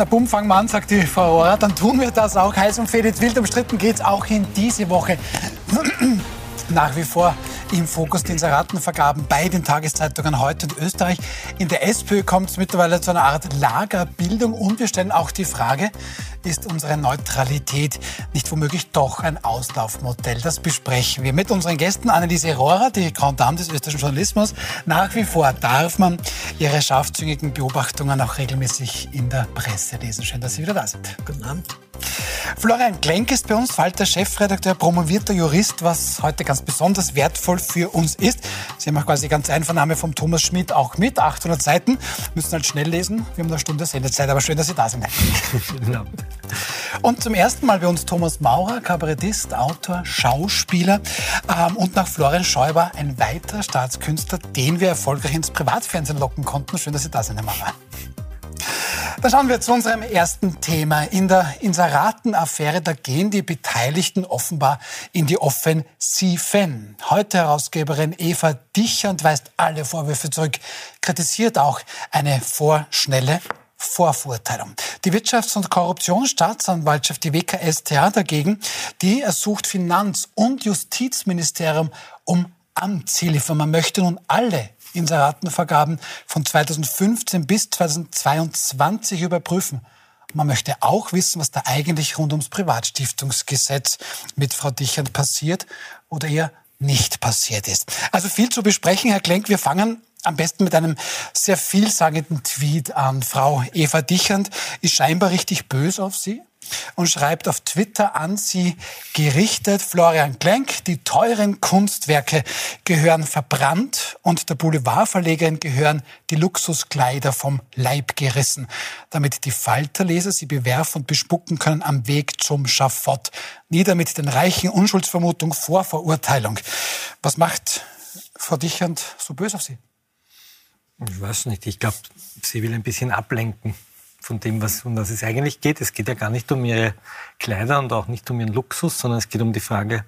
Na bumm, fangen wir an, sagt die Frau Rohrer. Dann tun wir das auch. Heiß und Felix wild umstritten geht es auch in diese Woche. Nach wie vor im Fokus die Inseratenvergaben bei den Tageszeitungen heute in Österreich. In der SPÖ kommt es mittlerweile zu einer Art Lagerbildung und wir stellen auch die Frage, ist unsere Neutralität nicht womöglich doch ein Auslaufmodell? Das besprechen wir mit unseren Gästen. Anneliese Rohrer, die Grand Dame des österreichischen Journalismus. Nach wie vor darf man ihre scharfzüngigen Beobachtungen auch regelmäßig in der Presse lesen. Schön, dass Sie wieder da sind. Guten Abend. Florian Klenk ist bei uns, Falter Chefredakteur, promovierter Jurist, was heute ganz besonders wertvoll für uns ist. Sie haben auch quasi ganz Einvernahme vom Thomas Schmidt auch mit, 800 Seiten. Müssen halt schnell lesen. Wir haben eine Stunde Sendezeit, aber schön, dass Sie da sind. Und zum ersten Mal bei uns Thomas Maurer, Kabarettist, Autor, Schauspieler ähm, und nach Florian Schäuber ein weiterer Staatskünstler, den wir erfolgreich ins Privatfernsehen locken konnten. Schön, dass Sie da sind, Herr Maurer. Dann schauen wir zu unserem ersten Thema. In der Inseraten-Affäre, da gehen die Beteiligten offenbar in die Offensiven. Heute Herausgeberin Eva Dichand weist alle Vorwürfe zurück, kritisiert auch eine vorschnelle Vorverurteilung. Die Wirtschafts- und Korruptionsstaatsanwaltschaft, die WKStA dagegen, die ersucht Finanz- und Justizministerium um Amtshilfe. Man möchte nun alle Inseratenvergaben von 2015 bis 2022 überprüfen. Man möchte auch wissen, was da eigentlich rund ums Privatstiftungsgesetz mit Frau Dichern passiert oder eher nicht passiert ist. Also viel zu besprechen, Herr Klenk. Wir fangen am besten mit einem sehr vielsagenden Tweet an. Frau Eva Dichand ist scheinbar richtig böse auf Sie und schreibt auf Twitter an sie gerichtet, Florian Klenk, die teuren Kunstwerke gehören verbrannt und der Boulevardverlegerin gehören die Luxuskleider vom Leib gerissen, damit die Falterleser sie bewerfen und bespucken können am Weg zum Schafott. Nieder mit den reichen Unschuldsvermutung vor Verurteilung. Was macht Frau Dichand so böse auf Sie? Ich weiß nicht. Ich glaube, sie will ein bisschen ablenken von dem, was, um was es eigentlich geht. Es geht ja gar nicht um ihre Kleider und auch nicht um ihren Luxus, sondern es geht um die Frage,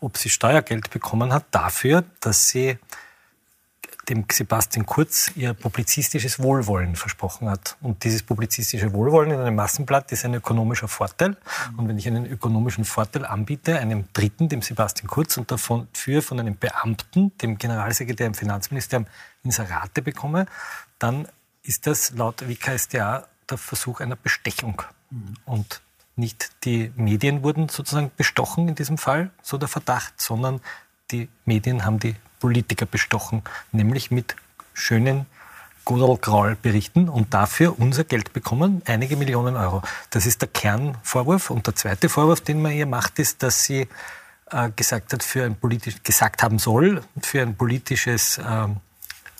ob sie Steuergeld bekommen hat dafür, dass sie dem Sebastian Kurz ihr publizistisches Wohlwollen versprochen hat. Und dieses publizistische Wohlwollen in einem Massenblatt ist ein ökonomischer Vorteil. Und wenn ich einen ökonomischen Vorteil anbiete, einem Dritten, dem Sebastian Kurz, und dafür von einem Beamten, dem Generalsekretär im Finanzministerium, Inserate bekomme, dann ist das laut WKStA der Versuch einer Bestechung. Mhm. Und nicht die Medien wurden sozusagen bestochen in diesem Fall, so der Verdacht, sondern die Medien haben die Politiker bestochen, nämlich mit schönen Godelgraul-Berichten und dafür unser Geld bekommen, einige Millionen Euro. Das ist der Kernvorwurf. Und der zweite Vorwurf, den man ihr macht, ist, dass sie äh, gesagt hat, für ein politisch, gesagt haben soll, für ein politisches ähm, äh,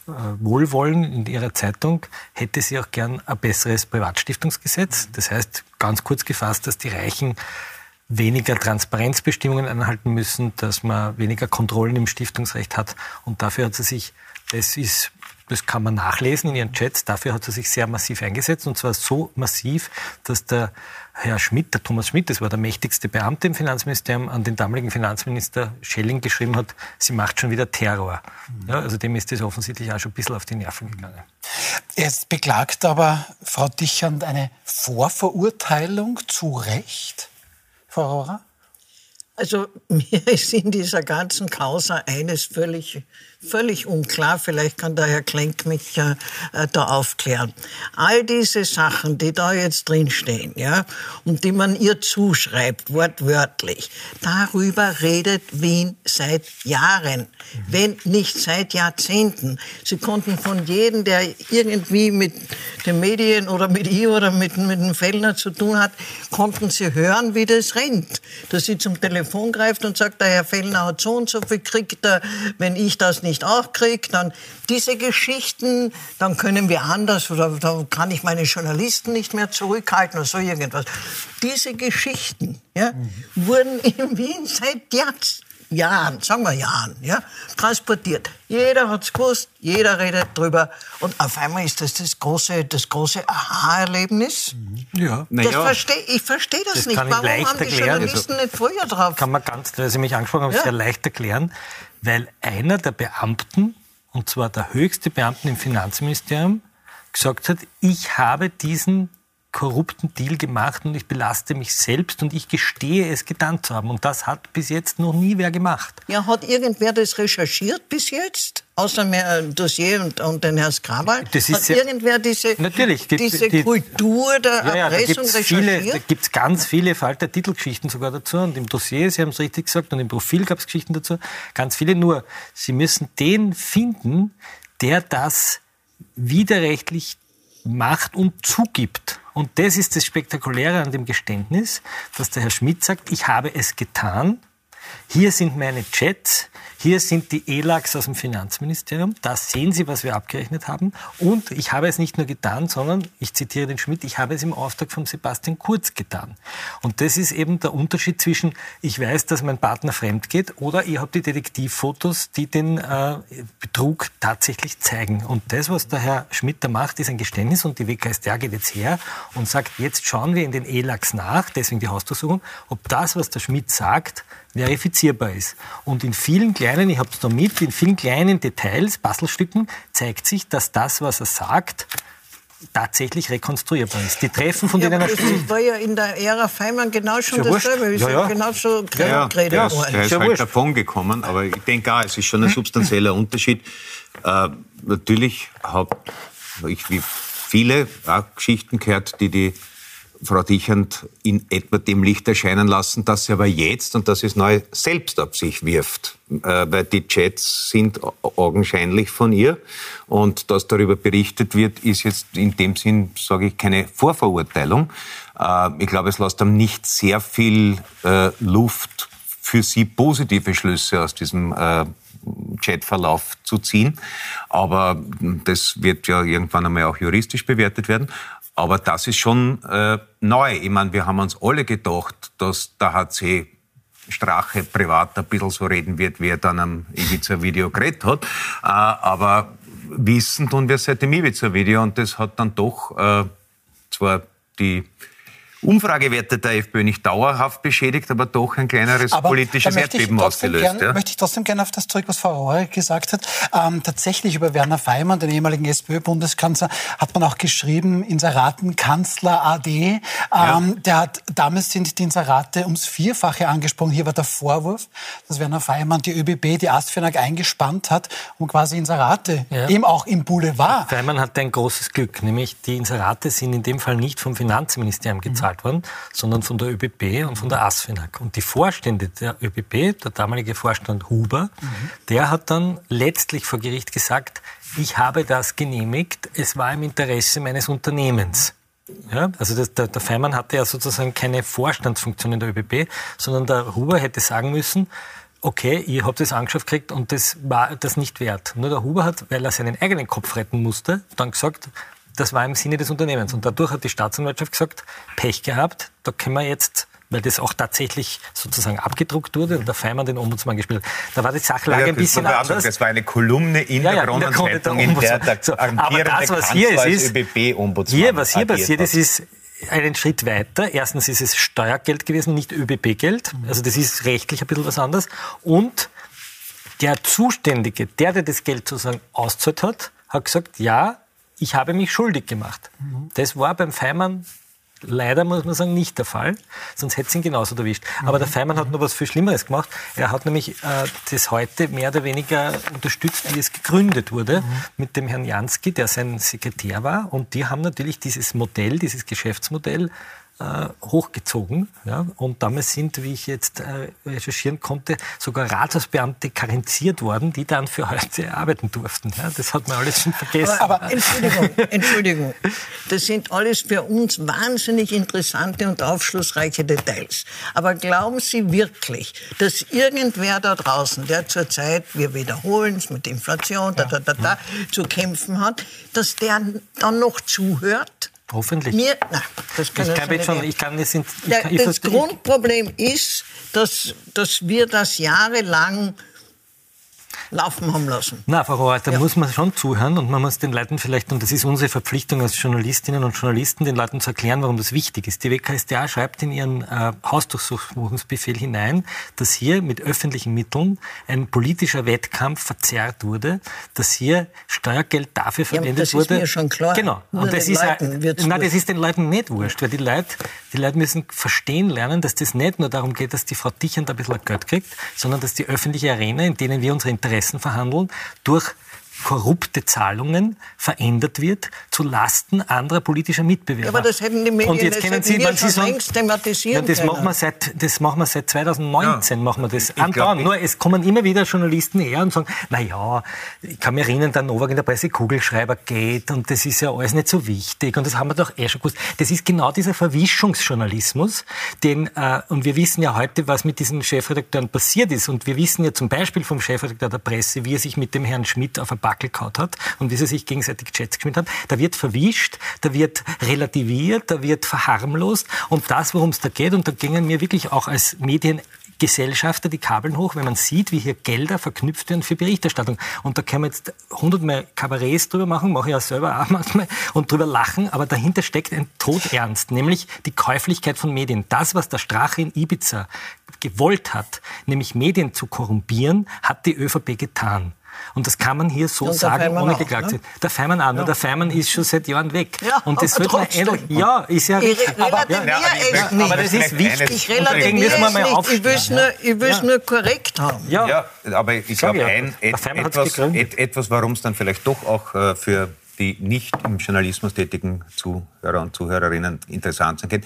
Wohlwollen in ihrer Zeitung hätte sie auch gern ein besseres Privatstiftungsgesetz. Das heißt, ganz kurz gefasst, dass die Reichen weniger Transparenzbestimmungen einhalten müssen, dass man weniger Kontrollen im Stiftungsrecht hat. Und dafür hat sie sich, das ist das kann man nachlesen in ihren Chats. Dafür hat sie sich sehr massiv eingesetzt und zwar so massiv, dass der Herr Schmidt, der Thomas Schmidt, das war der mächtigste Beamte im Finanzministerium, an den damaligen Finanzminister Schelling geschrieben hat, sie macht schon wieder Terror. Mhm. Ja, also dem ist das offensichtlich auch schon ein bisschen auf die Nerven gegangen. Jetzt beklagt aber Frau Dichand eine Vorverurteilung zu Recht, Frau Rohrer? Also mir ist in dieser ganzen Causa eines völlig völlig unklar. Vielleicht kann der Herr Klenk mich äh, äh, da aufklären. All diese Sachen, die da jetzt drinstehen, ja, und die man ihr zuschreibt, wortwörtlich, darüber redet Wien seit Jahren, wenn nicht seit Jahrzehnten. Sie konnten von jedem, der irgendwie mit den Medien oder mit ihr oder mit, mit dem Fellner zu tun hat, konnten sie hören, wie das rennt. Dass sie zum Telefon greift und sagt, der Herr Fellner hat so und so viel kriegt er, wenn ich das nicht auch kriege, dann diese Geschichten, dann können wir anders oder da kann ich meine Journalisten nicht mehr zurückhalten oder so irgendwas. Diese Geschichten ja, mhm. wurden in Wien seit Jahrzehnten Jahren, sagen wir Jahren, ja, transportiert. Jeder hat's gewusst, jeder redet drüber. Und auf einmal ist das das große, das große Aha-Erlebnis. Mhm. Ja. Das versteh, ich verstehe das, das nicht. Warum haben die erklären. Journalisten also, nicht früher drauf? Kann man ganz, weil Sie mich angesprochen haben, ja. sehr leicht erklären weil einer der Beamten, und zwar der höchste Beamten im Finanzministerium, gesagt hat, ich habe diesen korrupten Deal gemacht und ich belaste mich selbst und ich gestehe es getan zu haben. Und das hat bis jetzt noch nie wer gemacht. Ja, hat irgendwer das recherchiert bis jetzt? Außer mehr Dossier und, und den Herrn Skrawal? Das ist hat irgendwer diese, natürlich, die, diese die, Kultur der ja, ja, Erpressung da recherchiert? da gibt es ganz viele Falter Titelgeschichten sogar dazu. Und im Dossier, Sie haben es richtig gesagt, und im Profil gab es Geschichten dazu. Ganz viele nur. Sie müssen den finden, der das widerrechtlich macht und zugibt. Und das ist das Spektakuläre an dem Geständnis, dass der Herr Schmidt sagt, ich habe es getan, hier sind meine Chats, hier sind die ELAX aus dem Finanzministerium. Da sehen Sie, was wir abgerechnet haben. Und ich habe es nicht nur getan, sondern, ich zitiere den Schmidt, ich habe es im Auftrag von Sebastian Kurz getan. Und das ist eben der Unterschied zwischen, ich weiß, dass mein Partner fremd geht, oder ihr habt die Detektivfotos, die den äh, Betrug tatsächlich zeigen. Und das, was der Herr Schmidt da macht, ist ein Geständnis. Und die WKStR geht jetzt her und sagt, jetzt schauen wir in den ELAX nach, deswegen die Hausdurchsuchung, ob das, was der Schmidt sagt, verifizierbar ist. Und in vielen kleinen, ich habe es da mit, in vielen kleinen Details, Bastelstücken, zeigt sich, dass das, was er sagt, tatsächlich rekonstruierbar ist. Die Treffen, von ja, denen er spricht. war ja in der Ära Feimann genau schon ja dasselbe. Ist Ja, ja, ja. genau so Ja, ja, geredet ist, worden. der ist Ja, halt wurscht. davon gekommen, aber ich denke auch, es ist schon ein substanzieller Unterschied. Äh, natürlich habe ich wie viele auch Geschichten gehört, die die Frau Dichand in etwa dem Licht erscheinen lassen, dass sie aber jetzt, und das ist neu, selbst ab sich wirft. Äh, weil die Chats sind augenscheinlich von ihr. Und dass darüber berichtet wird, ist jetzt in dem Sinn, sage ich, keine Vorverurteilung. Äh, ich glaube, es lässt einem nicht sehr viel äh, Luft für sie positive Schlüsse aus diesem äh, Chatverlauf zu ziehen. Aber das wird ja irgendwann einmal auch juristisch bewertet werden. Aber das ist schon äh, neu. Ich meine, wir haben uns alle gedacht, dass der HC Strache privat ein bisschen so reden wird, wie er dann am Ibiza-Video geredet hat. Äh, aber wissen tun wir seit dem Ibiza-Video und das hat dann doch äh, zwar die Umfragewerte der FPÖ nicht dauerhaft beschädigt, aber doch ein kleineres Aber politisches Erdbeben ausgelöst. Gern, ja. Möchte ich trotzdem gerne auf das zurück, was Frau Rohrer gesagt hat. Ähm, tatsächlich über Werner Feimann, den ehemaligen SPÖ-Bundeskanzler, hat man auch geschrieben, Inseratenkanzler AD. Ähm, Ja. Der hat, damals sind die Inserate ums Vierfache angesprochen. Hier war der Vorwurf, dass Werner Feimann die ÖBB, die ASFINAG eingespannt hat, um quasi Inserate, Ja. eben auch im Boulevard. Feimann hatte ein großes Glück, nämlich die Inserate sind in dem Fall nicht vom Finanzministerium gezahlt worden, sondern von der ÖBB und von der ASFINAG. Und die Vorstände der ÖBB, der damalige Vorstand Huber, der hat dann letztlich vor Gericht gesagt, ich habe das genehmigt, es war im Interesse meines Unternehmens. Ja, also das, der, der Feimann hatte ja sozusagen keine Vorstandsfunktion in der ÖBB, sondern der Huber hätte sagen müssen, okay, ihr habt das angeschafft gekriegt und das war das nicht wert. Nur der Huber hat, weil er seinen eigenen Kopf retten musste, dann gesagt, das war im Sinne des Unternehmens. Und dadurch hat die Staatsanwaltschaft gesagt, Pech gehabt, da können wir jetzt, weil das auch tatsächlich sozusagen abgedruckt wurde und der Feimann den Ombudsmann gespielt. Da war die Sachlage Ja, ein bisschen anders. Das war eine Kolumne in Ja, ja, der in der Kronenzeitung, der in der der. So, aber amtierende das, was hier ist, ÖBB-Ombudsmann Hier, was hier passiert hat. ist, ist einen Schritt weiter. Erstens ist es Steuergeld gewesen, nicht ÖBB-Geld. Also das ist rechtlich ein bisschen was anderes. Und der Zuständige, der, der das Geld sozusagen auszahlt hat, hat gesagt, ja, ich habe mich schuldig gemacht. Das war beim Feimann leider, muss man sagen, nicht der Fall. Sonst hätte es ihn genauso erwischt. Aber der Feimann hat noch was viel Schlimmeres gemacht. Er hat nämlich äh, das heute mehr oder weniger unterstützt, wie es gegründet wurde, mit dem Herrn Jansky, der sein Sekretär war. Und die haben natürlich dieses Modell, dieses Geschäftsmodell äh, hochgezogen. Ja? Und damals sind, wie ich jetzt äh, recherchieren konnte, sogar Rathausbeamte karenziert worden, die dann für heute arbeiten durften. Ja? Das hat man alles schon vergessen. Aber, Entschuldigung, Entschuldigung. Das sind alles für uns wahnsinnig interessante und aufschlussreiche Details. Aber glauben Sie wirklich, dass irgendwer da draußen, der zurzeit, wir wiederholen es mit Inflation, da, da, da, da, zu kämpfen hat, dass der dann noch zuhört? Hoffentlich. Mir, na, das kann ich ja kann jetzt schon, ich kann, wir sind, ich Der, kann, ich das Grundproblem ist, dass, dass wir das jahrelang laufen haben lassen. Na, Frau Rohr, da ja. muss man schon zuhören und man muss den Leuten vielleicht, und das ist unsere Verpflichtung als Journalistinnen und Journalisten, den Leuten zu erklären, warum das wichtig ist. Die WKStA schreibt in ihren äh, Hausdurchsuchungsbefehl hinein, dass hier mit öffentlichen Mitteln ein politischer Wettkampf verzerrt wurde, dass hier Steuergeld dafür verwendet ja, das wurde. Das ist mir schon klar. Genau. Nur und das ist, nein, das ist den Leuten nicht wurscht, weil die Leute, die Leute müssen verstehen lernen, dass das nicht nur darum geht, dass die Frau Dichand ein bisschen Geld kriegt, sondern dass die öffentliche Arena, in denen wir unsere Interessen verhandeln, durch korrupte Zahlungen verändert wird zu Lasten anderer politischer Mitbewerber. Ja, aber das hätten die Medien und jetzt kennen Sie, schon Sie sagen, längst thematisieren ja, das können. machen wir seit das machen wir seit 2019 ja. machen wir das andauernd. Nur es kommen immer wieder Journalisten her und sagen, na ja, ich kann mich erinnern, der Novak in der Presse Kugelschreiber geht und das ist ja alles nicht so wichtig und das haben wir doch eh schon gewusst. Das ist genau dieser Verwischungsjournalismus, den äh, und wir wissen ja heute, was mit diesen Chefredakteuren passiert ist und wir wissen ja zum Beispiel vom Chefredakteur der Presse, wie er sich mit dem Herrn Schmidt auf ein Backel kaut hat und wie sie sich gegenseitig Chats geschmiert haben. Da wird verwischt, da wird relativiert, da wird verharmlost und das, worum es da geht, und da gingen mir wirklich auch als Medien Gesellschafter die Kabeln hoch, wenn man sieht, wie hier Gelder verknüpft werden für Berichterstattung. Und da können wir jetzt hundertmal Kabarets drüber machen, mache ich ja selber auch manchmal, und drüber lachen, aber dahinter steckt ein Todernst, nämlich die Käuflichkeit von Medien. Das, was der Strache in Ibiza gewollt hat, nämlich Medien zu korrumpieren, hat die ÖVP getan. Und das kann man hier so sagen, ohne geklagt zu ne? Der Feimann auch. Ja. Der Feimann ist schon seit Jahren weg. Ja, und das wird man ähnlich. Ja, ist ja richtig. Aber, ja, aber, aber das ist wichtig. Ich relativiere es nicht. Ich will es nur, ich will's nur korrekt haben. Ja, ja aber ich glaube, ein, et, etwas, et, etwas warum es dann vielleicht doch auch äh, für die nicht im Journalismus tätigen Zuhörer und Zuhörerinnen interessant sein kann,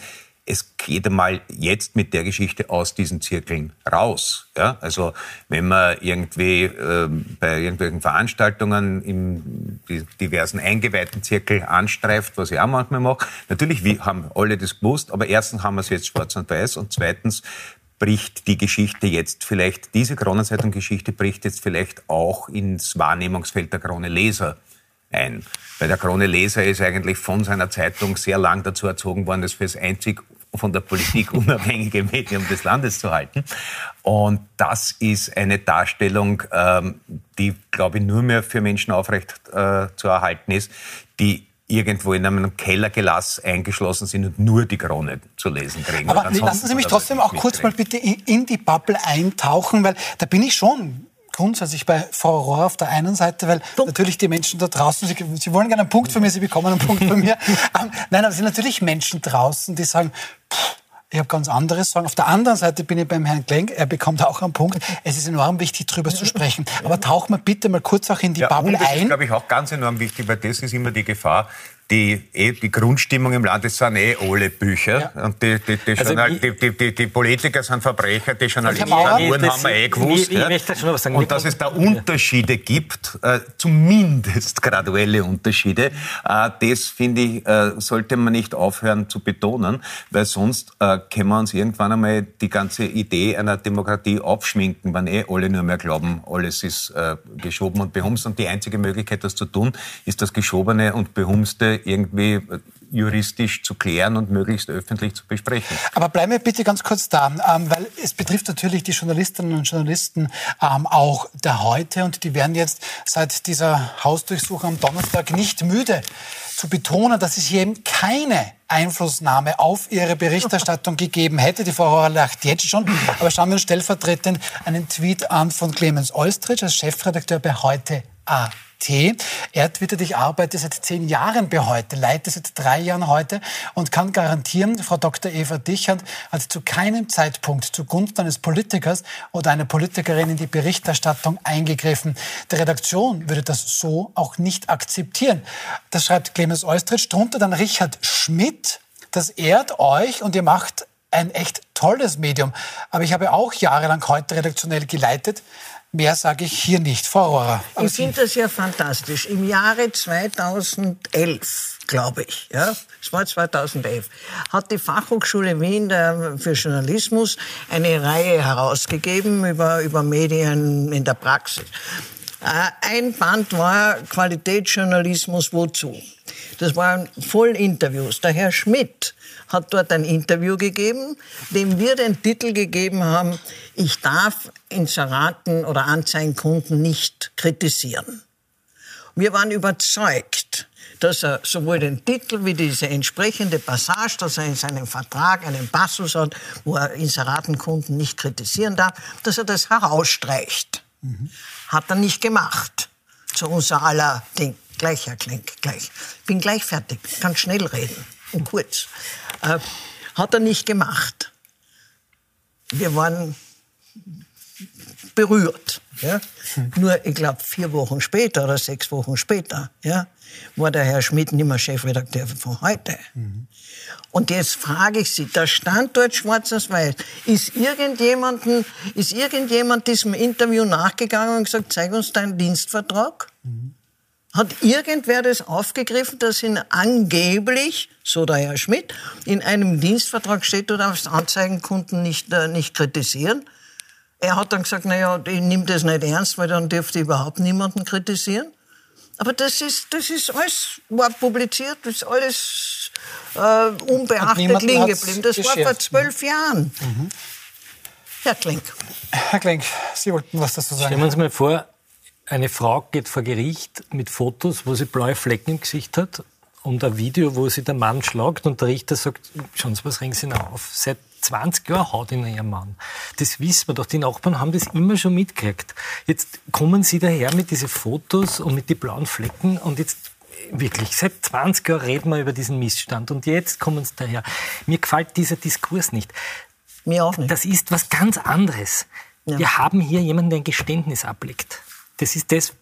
es geht einmal jetzt mit der Geschichte aus diesen Zirkeln raus. Ja? Also wenn man irgendwie äh, bei irgendwelchen Veranstaltungen im diversen eingeweihten Zirkel anstreift, was ich auch manchmal mache, natürlich wir haben alle das gewusst, aber erstens haben wir es jetzt schwarz und weiß und zweitens bricht die Geschichte jetzt vielleicht, diese Kronenzeitung-Geschichte bricht jetzt vielleicht auch ins Wahrnehmungsfeld der Krone Leser ein. Weil der Krone Leser ist eigentlich von seiner Zeitung sehr lang dazu erzogen worden, das für das einzig von der Politik unabhängige Medium des Landes zu halten. Und das ist eine Darstellung, ähm, die, glaube ich, nur mehr für Menschen aufrecht äh, zu erhalten ist, die irgendwo in einem Kellergelass eingeschlossen sind und nur die Krone zu lesen kriegen. Aber lassen Sie mich trotzdem auch kurz mal bitte in die Bubble eintauchen, weil da bin ich schon grundsätzlich bei Frau Rohr auf der einen Seite, weil Punkt. natürlich die Menschen da draußen, sie, sie, wollen gerne einen Punkt von mir, sie bekommen einen Punkt von mir. ähm, nein, aber es sind natürlich Menschen draußen, die sagen, pff, ich habe ganz anderes Sorgen. Auf der anderen Seite bin ich beim Herrn Klenk, er bekommt auch einen Punkt. Es ist enorm wichtig, darüber zu sprechen. Aber tauchen wir bitte mal kurz auch in die ja, Bubble ein. Das ist, glaube ich, auch ganz enorm wichtig, weil das ist immer die Gefahr, die, eh, die Grundstimmung im Land, das sind eh alle Bücher. Ja. Und die, die, die, also die, die, die, die, Politiker sind Verbrecher, die Journalisten sind Uhren, haben wir eh gewusst. Ich, ich, ich schon was sagen. Und dass es da Unterschiede gibt, äh, zumindest graduelle Unterschiede, äh, das finde ich, äh, sollte man nicht aufhören zu betonen, weil sonst äh, können wir uns irgendwann einmal die ganze Idee einer Demokratie aufschminken, wenn eh alle nur mehr glauben, alles ist äh, geschoben und behumst. Und die einzige Möglichkeit, das zu tun, ist das Geschobene und Behumste irgendwie äh, juristisch zu klären und möglichst öffentlich zu besprechen. Aber bleiben wir bitte ganz kurz da, ähm, weil es betrifft natürlich die Journalistinnen und Journalisten ähm, auch der heute und die werden jetzt seit dieser Hausdurchsuchung am Donnerstag nicht müde zu betonen, dass es hier eben keine Einflussnahme auf ihre Berichterstattung gegeben hätte. Die Frau lacht jetzt schon. Aber schauen wir uns stellvertretend einen Tweet an von Clemens Olstritsch als Chefredakteur bei Heute AT. Er twittert, ich arbeite seit zehn Jahren bei heute, leite seit drei Jahren heute und kann garantieren, Frau Dr. Eva Dichand hat zu keinem Zeitpunkt zugunsten eines Politikers oder einer Politikerin in die Berichterstattung eingegriffen. Die Redaktion würde das so auch nicht akzeptieren. Das schreibt Clemens Eustritsch. Drunter dann Richard Schmidt. Das ehrt euch und ihr macht ein echt tolles Medium. Aber ich habe auch jahrelang heute redaktionell geleitet. Mehr sage ich hier nicht. Frau Rohrer. Ich finde das ja fantastisch. Im Jahre 2011, glaube ich, ja, es war 2011, hat die Fachhochschule Wien der, für Journalismus eine Reihe herausgegeben über, über Medien in der Praxis. Äh, ein Band war Qualitätsjournalismus wozu? Das waren Vollinterviews. Der Herr Schmidt hat dort ein Interview gegeben, dem wir den Titel gegeben haben, ich darf Inseraten oder Anzeigenkunden nicht kritisieren. Wir waren überzeugt, dass er sowohl den Titel wie diese entsprechende Passage, dass er in seinem Vertrag einen Passus hat, wo er Inseratenkunden nicht kritisieren darf, dass er das herausstreicht. Mhm. Hat er nicht gemacht. Zu unser aller Ding. Gleich, Herr Klink, gleich. Bin gleich fertig. Kann schnell reden und kurz. Äh, hat er nicht gemacht. Wir waren berührt. Ja? Nur, ich glaube, vier Wochen später oder sechs Wochen später ja, war der Herr Schmidt nicht mehr Chefredakteur von heute. Mhm. Und jetzt frage ich Sie, da stand dort schwarz auf weiß, ist, irgendjemanden, ist irgendjemand diesem Interview nachgegangen und gesagt, zeig uns deinen Dienstvertrag? Mhm. Hat irgendwer das aufgegriffen, dass ihn angeblich, so der Herr Schmidt, in einem Dienstvertrag steht, du darfst Anzeigenkunden nicht, äh, nicht kritisieren? Er hat dann gesagt, naja, ich nehme das nicht ernst, weil dann dürfte ich überhaupt niemanden kritisieren. Aber das ist, das ist alles, war publiziert, das ist alles äh, unbeachtet liegen geblieben. Das war vor zwölf Jahren. Mhm. Herr Klink. Herr Klink, Sie wollten was dazu sagen. Stellen wir uns mal vor, eine Frau geht vor Gericht mit Fotos, wo sie blaue Flecken im Gesicht hat und ein Video, wo sie der Mann schlagt und der Richter sagt, schauen Sie, was ringen Sie noch auf? Seit 20 Jahren haut ihn ihr Mann. Das wissen wir doch. Die Nachbarn haben das immer schon mitgekriegt. Jetzt kommen sie daher mit diesen Fotos und mit den blauen Flecken und jetzt wirklich, seit 20 Jahren reden wir über diesen Missstand und jetzt kommen sie daher. Mir gefällt dieser Diskurs nicht. Mir auch nicht. Das ist was ganz anderes. Ja. Wir haben hier jemanden, der ein Geständnis ablegt. Das ist das,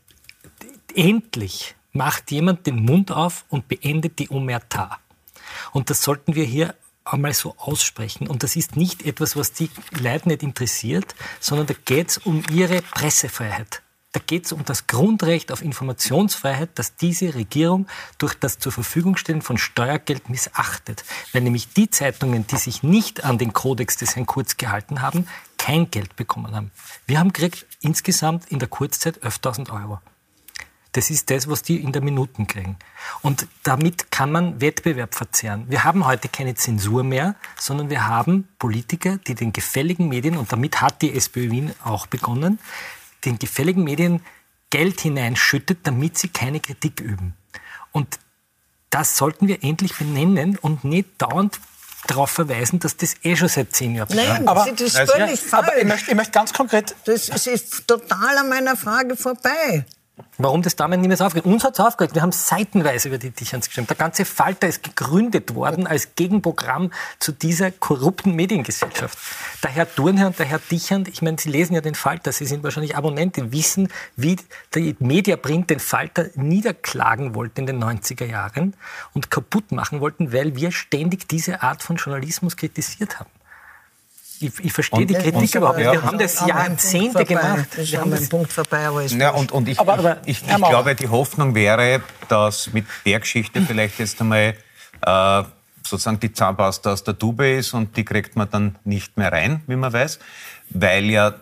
endlich macht jemand den Mund auf und beendet die Omerta. Und das sollten wir hier einmal so aussprechen. Und das ist nicht etwas, was die Leute nicht interessiert, sondern da geht es um ihre Pressefreiheit. Da geht es um das Grundrecht auf Informationsfreiheit, das diese Regierung durch das zur Verfügung stellen von Steuergeld missachtet. Weil nämlich die Zeitungen, die sich nicht an den Kodex des Herrn Kurz gehalten haben, kein Geld bekommen haben. Wir haben gekriegt insgesamt in der Kurzzeit 11.000 Euro. Das ist das, was die in der Minuten kriegen. Und damit kann man Wettbewerb verzehren. Wir haben heute keine Zensur mehr, sondern wir haben Politiker, die den gefälligen Medien, und damit hat die SPÖ Wien auch begonnen, den gefälligen Medien Geld hineinschüttet, damit sie keine Kritik üben. Und das sollten wir endlich benennen und nicht dauernd darauf verweisen, dass das eh schon seit zehn Jahren Nein, aber, das ist völlig ja, falsch. Aber ich möchte, ich möchte ganz konkret... Das ist total an meiner Frage vorbei. Warum das damals so aufgeregt? Uns hat es aufgeregt. Wir haben seitenweise über die Dichans gestimmt. Der ganze Falter ist gegründet worden als Gegenprogramm zu dieser korrupten Mediengesellschaft. Der Herr Thurnherr und der Herr Dichand, ich meine, Sie lesen ja den Falter, Sie sind wahrscheinlich Abonnenten, wissen, wie der Mediaprint den Falter niederklagen wollte in den 90er Jahren und kaputt machen wollten, weil wir ständig diese Art von Journalismus kritisiert haben ich, ich verstehe die Kritik überhaupt nicht. Wir haben das Jahrzehnte gemacht. Das wir haben einen Punkt vorbei, aber es ja, und, und ich, aber, aber, ich, ich, ich glaube, die Hoffnung wäre, dass mit der Geschichte vielleicht jetzt einmal äh, sozusagen die Zahnpasta aus der Tube ist und die kriegt man dann nicht mehr rein, wie man weiß, weil ja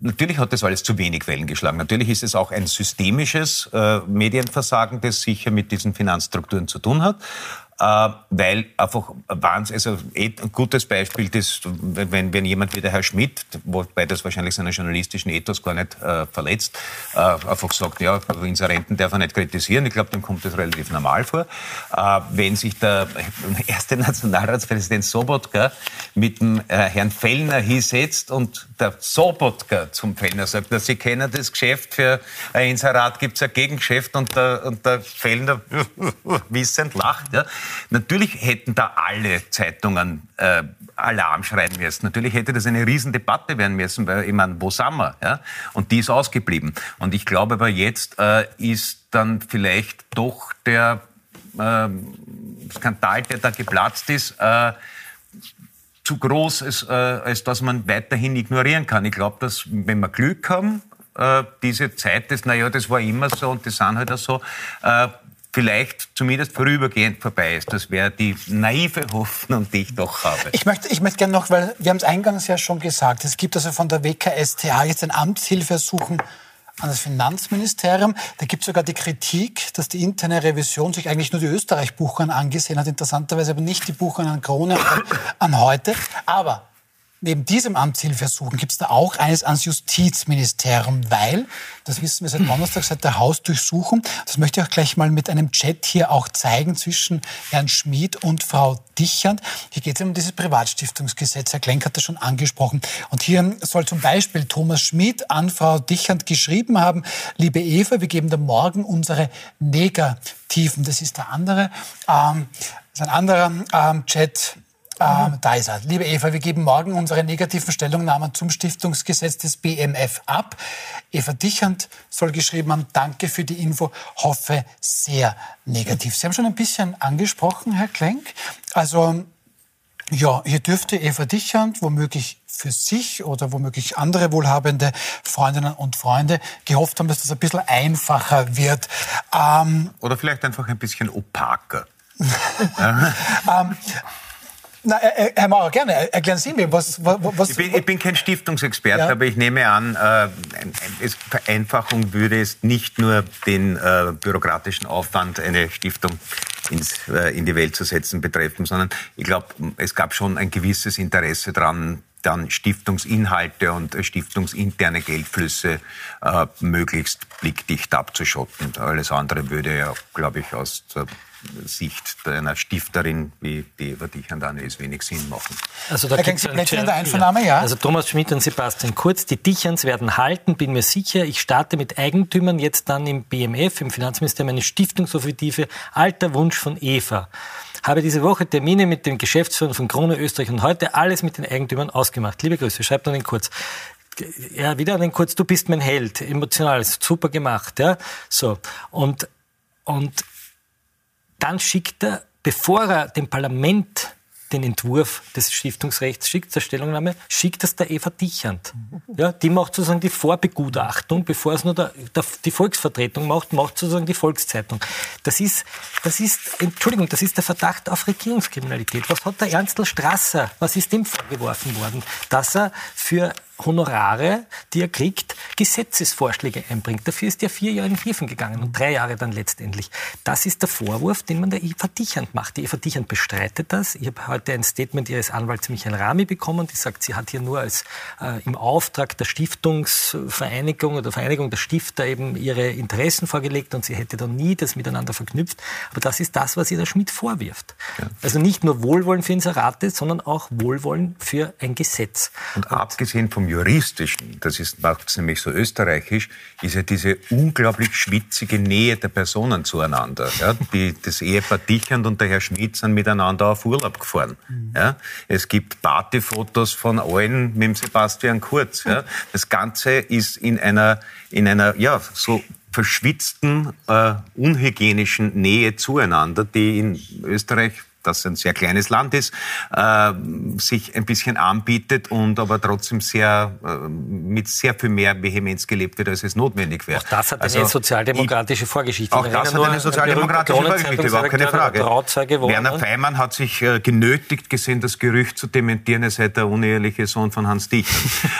Natürlich hat das alles zu wenig Wellen geschlagen. Natürlich ist es auch ein systemisches äh, Medienversagen, das sicher mit diesen Finanzstrukturen zu tun hat äh, weil einfach Wahnsinn, also eh ein gutes Beispiel, das, wenn, wenn jemand wie der Herr Schmidt, wobei das wahrscheinlich seinen journalistischen Ethos gar nicht äh, verletzt, äh, einfach sagt, ja, Inserenten darf er nicht kritisieren, ich glaube, dem kommt das relativ normal vor. Äh, wenn sich der erste Nationalratspräsident Sobotka mit dem äh, Herrn Fellner hinsetzt und der Sobotka zum Fellner sagt, dass sie kennen das Geschäft, für ein Inserat gibt es ein Gegengeschäft und der, und der Fellner wissend lacht, ja, Natürlich hätten da alle Zeitungen äh, Alarm schreien müssen. Natürlich hätte das eine Riesendebatte werden müssen, weil ich meine, wo sind wir? Ja? Und die ist ausgeblieben. Und ich glaube aber jetzt äh, ist dann vielleicht doch der äh, Skandal, der da geplatzt ist, äh, zu groß, als, äh, als dass man weiterhin ignorieren kann. Ich glaube, dass wenn wir Glück haben, äh, diese Zeit, das, naja, das war immer so und das sind halt auch so, vielleicht zumindest vorübergehend vorbei ist. Das wäre die naive Hoffnung, die ich doch habe. Ich möchte, ich möchte gerne noch, weil wir haben es eingangs ja schon gesagt, es gibt also von der WKStA jetzt ein Amtshilfeersuchen an das Finanzministerium. Da gibt es sogar die Kritik, dass die interne Revision sich eigentlich nur die Österreich-Buchungen angesehen hat, interessanterweise aber nicht die Buchungen an Krone an heute. Aber neben diesem Amtshilfeersuchen gibt es da auch eines ans Justizministerium, weil, das wissen wir seit Donnerstag, seit der Hausdurchsuchung, das möchte ich auch gleich mal mit einem Chat hier auch zeigen zwischen Herrn Schmid und Frau Dichand. Hier geht es um dieses Privatstiftungsgesetz. Herr Klenk hat das schon angesprochen. Und hier soll zum Beispiel Thomas Schmid an Frau Dichand geschrieben haben, liebe Eva, wir geben da morgen unsere Negativen. Das ist der andere, ähm, das ist ein anderer ähm, Chat ähm, da ist er. Liebe Eva, wir geben morgen unsere negativen Stellungnahmen zum Stiftungsgesetz des BMF ab. Eva Dichand soll geschrieben haben, danke für die Info, hoffe sehr negativ. Sie haben schon ein bisschen angesprochen, Herr Klenk. Also, ja, hier dürfte Eva Dichand womöglich für sich oder womöglich andere wohlhabende Freundinnen und Freunde gehofft haben, dass das ein bisschen einfacher wird. Ähm, oder vielleicht einfach ein bisschen opaker. ähm, na, äh, äh, Herr Maurer, gerne. Erklären Sie mir, was... was ich, bin, ich bin kein Stiftungsexperte, ja. aber ich nehme an, äh, es, Vereinfachung würde es nicht nur den äh, bürokratischen Aufwand, eine Stiftung ins, äh, in die Welt zu setzen, betreffen, sondern ich glaube, es gab schon ein gewisses Interesse daran, dann Stiftungsinhalte und stiftungsinterne Geldflüsse äh, möglichst blickdicht abzuschotten. Alles andere würde ja, glaube ich, aus der Sicht einer Stifterin wie die Eva Dichand ist wenig Sinn machen. Also da gibt es in der Einvernahme, ja. Also Thomas Schmidt und Sebastian Kurz, die Dichans werden halten, bin mir sicher. Ich starte mit Eigentümern jetzt dann im BMF, im Finanzministerium, eine Stiftungsoffensive. Alter Wunsch von Eva habe diese Woche Termine mit dem Geschäftsführer von Krone Österreich und heute alles mit den Eigentümern ausgemacht. Liebe Grüße, schreibt dann den Kurz. Ja, wieder an den Kurz, du bist mein Held, emotional, super gemacht, ja. So. Und, und dann schickt er, bevor er dem Parlament den Entwurf des Stiftungsrechts schickt, zur Stellungnahme, schickt das der Eva Dichand. Ja, die macht sozusagen die Vorbegutachtung, bevor es nur der, der, die Volksvertretung macht, macht sozusagen die Volkszeitung. Das ist, das ist, Entschuldigung, das ist der Verdacht auf Regierungskriminalität. Was hat der Ernstl Strasser, was ist dem vorgeworfen worden? Dass er für Honorare, die er kriegt, Gesetzesvorschläge einbringt. Dafür ist er vier Jahre in Hilfen gegangen und drei Jahre dann letztendlich. Das ist der Vorwurf, den man der Eva Dichand macht. Die Eva Dichand bestreitet das. Ich habe heute ein Statement ihres Anwalts Michael Rami bekommen, die sagt, sie hat hier nur als äh, im Auftrag der Stiftungsvereinigung oder Vereinigung der Stifter eben ihre Interessen vorgelegt und sie hätte da nie das miteinander verknüpft. Aber das ist das, was ihr der Schmidt vorwirft. Ja. Also nicht nur Wohlwollen für Inserate, sondern auch Wohlwollen für ein Gesetz. Und, und abgesehen vom Juristischen, das ist, macht es nämlich so österreichisch, ist ja diese unglaublich schwitzige Nähe der Personen zueinander. Ja? Die, das Ehepaar Dichand und der Herr Schmidt sind miteinander auf Urlaub gefahren. Mhm. Ja? Es gibt Partyfotos von allen mit dem Sebastian Kurz. Ja? Das Ganze ist in einer, in einer ja, so verschwitzten, äh, unhygienischen Nähe zueinander, die in Österreich das ein sehr kleines Land ist, äh, sich ein bisschen anbietet und aber trotzdem sehr äh, mit sehr viel mehr Vehemenz gelebt wird, als es notwendig wäre. Auch das hat also, eine sozialdemokratische Vorgeschichte. Auch das hat eine sozialdemokratische Vorgeschichte, überhaupt keine Frage. Werner Feimann hat sich äh, genötigt gesehen, das Gerücht zu dementieren, er sei der uneheliche Sohn von Hans Dichter.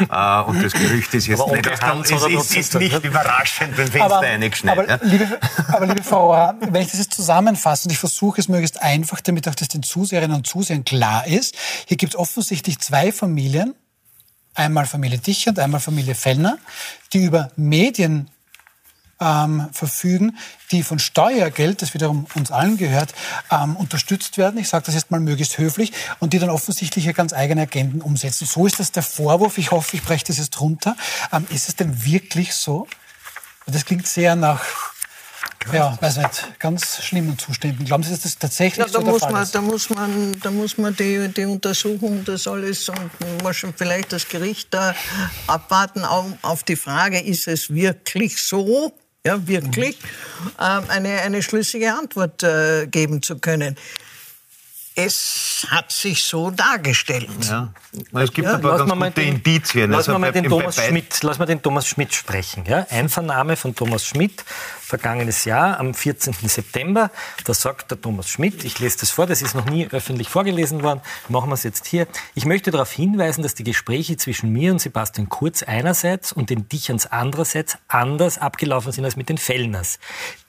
äh, und das Gerücht ist jetzt nicht, ist, ist, ist nicht überraschend, wenn Fenster eingeschneit. Aber, aber, liebe, aber liebe Frau, wenn ich das jetzt zusammenfasse und ich versuche es möglichst einfach, damit auch auch das den Zuseherinnen und Zusehern klar ist. Hier gibt es offensichtlich zwei Familien, einmal Familie Dichert, einmal Familie Fellner, die über Medien ähm, verfügen, die von Steuergeld, das wiederum uns allen gehört, ähm, unterstützt werden. Ich sage das jetzt mal möglichst höflich und die dann offensichtlich hier ganz eigene Agenden umsetzen. So ist das der Vorwurf. Ich hoffe, ich breche das jetzt runter. Ähm, ist es denn wirklich so? Das klingt sehr nach ja, weiß nicht, ganz schlimmen Zuständen. Glauben Sie, dass das tatsächlich ja, da so muss der man, ist? Da muss man, da muss man die, die Untersuchung, das alles und muss vielleicht das Gericht da abwarten auf, auf die Frage, ist es wirklich so? Ja, wirklich, mhm. ähm, eine, eine schlüssige Antwort äh, geben zu können es hat sich so dargestellt. Ja. Es gibt ja, aber ganz gute den, Indizien. Lass also mal den Thomas Schmidt, lass mal den Thomas Schmidt sprechen. Ja? Einvernahme von Thomas Schmidt vergangenes Jahr am 14. September. Da sagt der Thomas Schmidt, ich lese das vor, das ist noch nie öffentlich vorgelesen worden, machen wir es jetzt hier. Ich möchte darauf hinweisen, dass die Gespräche zwischen mir und Sebastian Kurz einerseits und den Dicherns andererseits anders abgelaufen sind als mit den Fellners.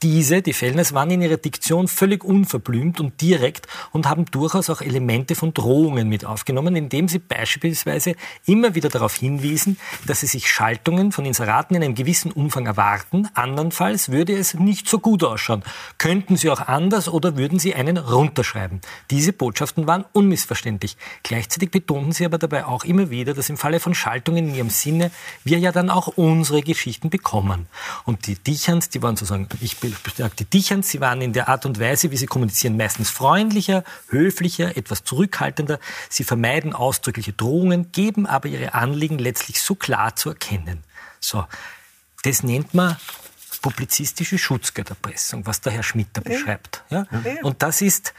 Diese, die Fellners, waren in ihrer Diktion völlig unverblümt und direkt und haben durchaus auch Elemente von Drohungen mit aufgenommen, indem sie beispielsweise immer wieder darauf hinwiesen, dass sie sich Schaltungen von Inseraten in einem gewissen Umfang erwarten. Andernfalls würde es nicht so gut ausschauen. Könnten sie auch anders oder würden sie einen runterschreiben. Diese Botschaften waren unmissverständlich. Gleichzeitig betonten sie aber dabei auch immer wieder, dass im Falle von Schaltungen in ihrem Sinne wir ja dann auch unsere Geschichten bekommen. Und die Dichans, die waren sozusagen, ich bestärke die Dichans, sie waren in der Art und Weise, wie sie kommunizieren, meistens freundlicher, höflicher, etwas zurückhaltender. Sie vermeiden ausdrückliche Drohungen, geben aber ihre Anliegen letztlich so klar zu erkennen. So, das nennt man publizistische Schutzgelderpressung, was der Herr Schmidt da beschreibt. Ja? Und das ist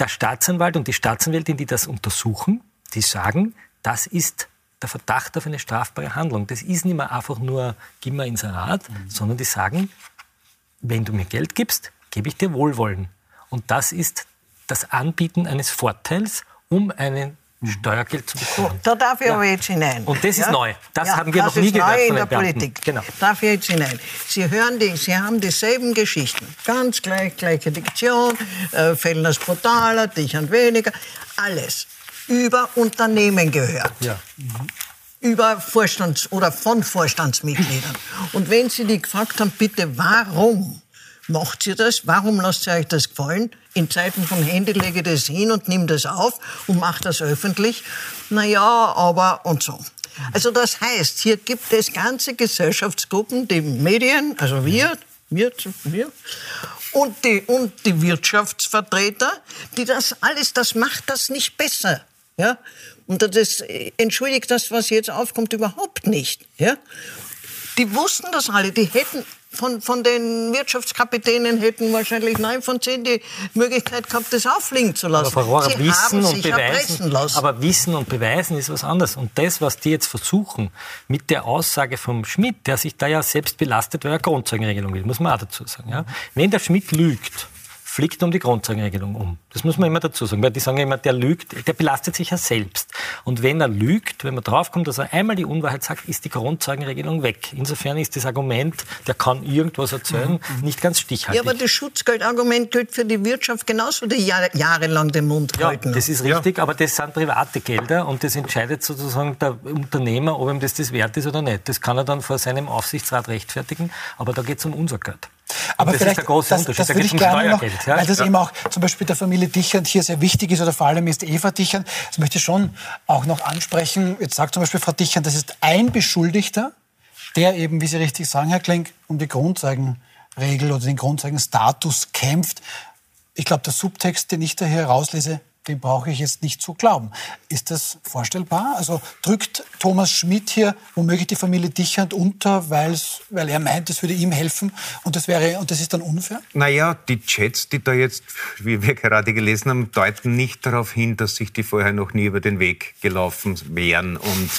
der Staatsanwalt und die Staatsanwältin, die das untersuchen, die sagen, das ist der Verdacht auf eine strafbare Handlung. Das ist nicht mehr einfach nur, gib mir Inserat, mhm. sondern die sagen, wenn du mir Geld gibst, gebe ich dir Wohlwollen. Und das ist das Anbieten eines Vorteils, um einen. Steuergeld zu bekommen. Da darf ich ja. aber jetzt hinein. Und das ist ja? neu. Das ja, haben wir noch nie gehört neu in der Politik. Genau. Darf ich jetzt hinein. Sie hören die, Sie haben dieselben Geschichten. Ganz gleich, gleiche Diktion, äh, Fellners brutaler, Dichern weniger. Alles. Über Unternehmen gehört. Ja. Mhm über Vorstands- oder von Vorstandsmitgliedern. Und wenn Sie die gefragt haben, bitte, warum macht ihr das? Warum lasst ihr euch das gefallen? In Zeiten von Handy lege das hin und nimm das auf und mach das öffentlich. Naja, aber und so. Also das heißt, hier gibt es ganze Gesellschaftsgruppen, die Medien, also wir, wir, wir und die, und die Wirtschaftsvertreter, die das alles, das macht das nicht besser. Ja? Und das entschuldigt das, was jetzt aufkommt, überhaupt nicht. Ja? Die wussten das alle, die hätten von, von den Wirtschaftskapitänen hätten wahrscheinlich neun von zehn die Möglichkeit gehabt, das auffliegen zu lassen. Aber, Frau Sie wissen und beweisen, aber Wissen und Beweisen ist was anderes. Und das, was die jetzt versuchen, mit der Aussage vom Schmidt, der sich da ja selbst belastet, weil er Grundzeugenregelung will, muss man auch dazu sagen. Ja? Wenn der Schmidt lügt, fliegt um die Grundzeugenregelung um. Das muss man immer dazu sagen, weil die sagen immer, der lügt, der belastet sich ja selbst. Und wenn er lügt, wenn man draufkommt, dass er einmal die Unwahrheit sagt, ist die Grundzeugenregelung weg. Insofern ist das Argument, der kann irgendwas erzählen, mhm. nicht ganz stichhaltig. Ja, aber das Schutzgeldargument gilt für die Wirtschaft genauso, die Jahre, jahrelang den Mund ja, halten. Das ist richtig, ja. aber das sind private Gelder und das entscheidet sozusagen der Unternehmer, ob ihm das das wert ist oder nicht. Das kann er dann vor seinem Aufsichtsrat rechtfertigen, aber da geht es um unser Geld. Aber das vielleicht, ist der große das, Unterschied. Das, das würde ich gerne noch, ja? weil das ja. eben auch zum Beispiel der Familie Dichand hier sehr wichtig ist oder vor allem ist Eva Dichand. Das möchte ich schon auch noch ansprechen. Jetzt sagt zum Beispiel Frau Dichand, das ist ein Beschuldigter, der eben, wie Sie richtig sagen, Herr Klenk, um die Grundzeugenregel oder den Grundzeugenstatus kämpft. Ich glaube, der Subtext, den ich da hier herauslese, dem brauche ich jetzt nicht zu glauben. Ist das vorstellbar? Also drückt Thomas Schmidt hier womöglich die Familie Dichand unter, weil er meint, es würde ihm helfen und das, wäre, und das ist dann unfair? Naja, die Chats, die da jetzt, wie wir gerade gelesen haben, deuten nicht darauf hin, dass sich die vorher noch nie über den Weg gelaufen wären und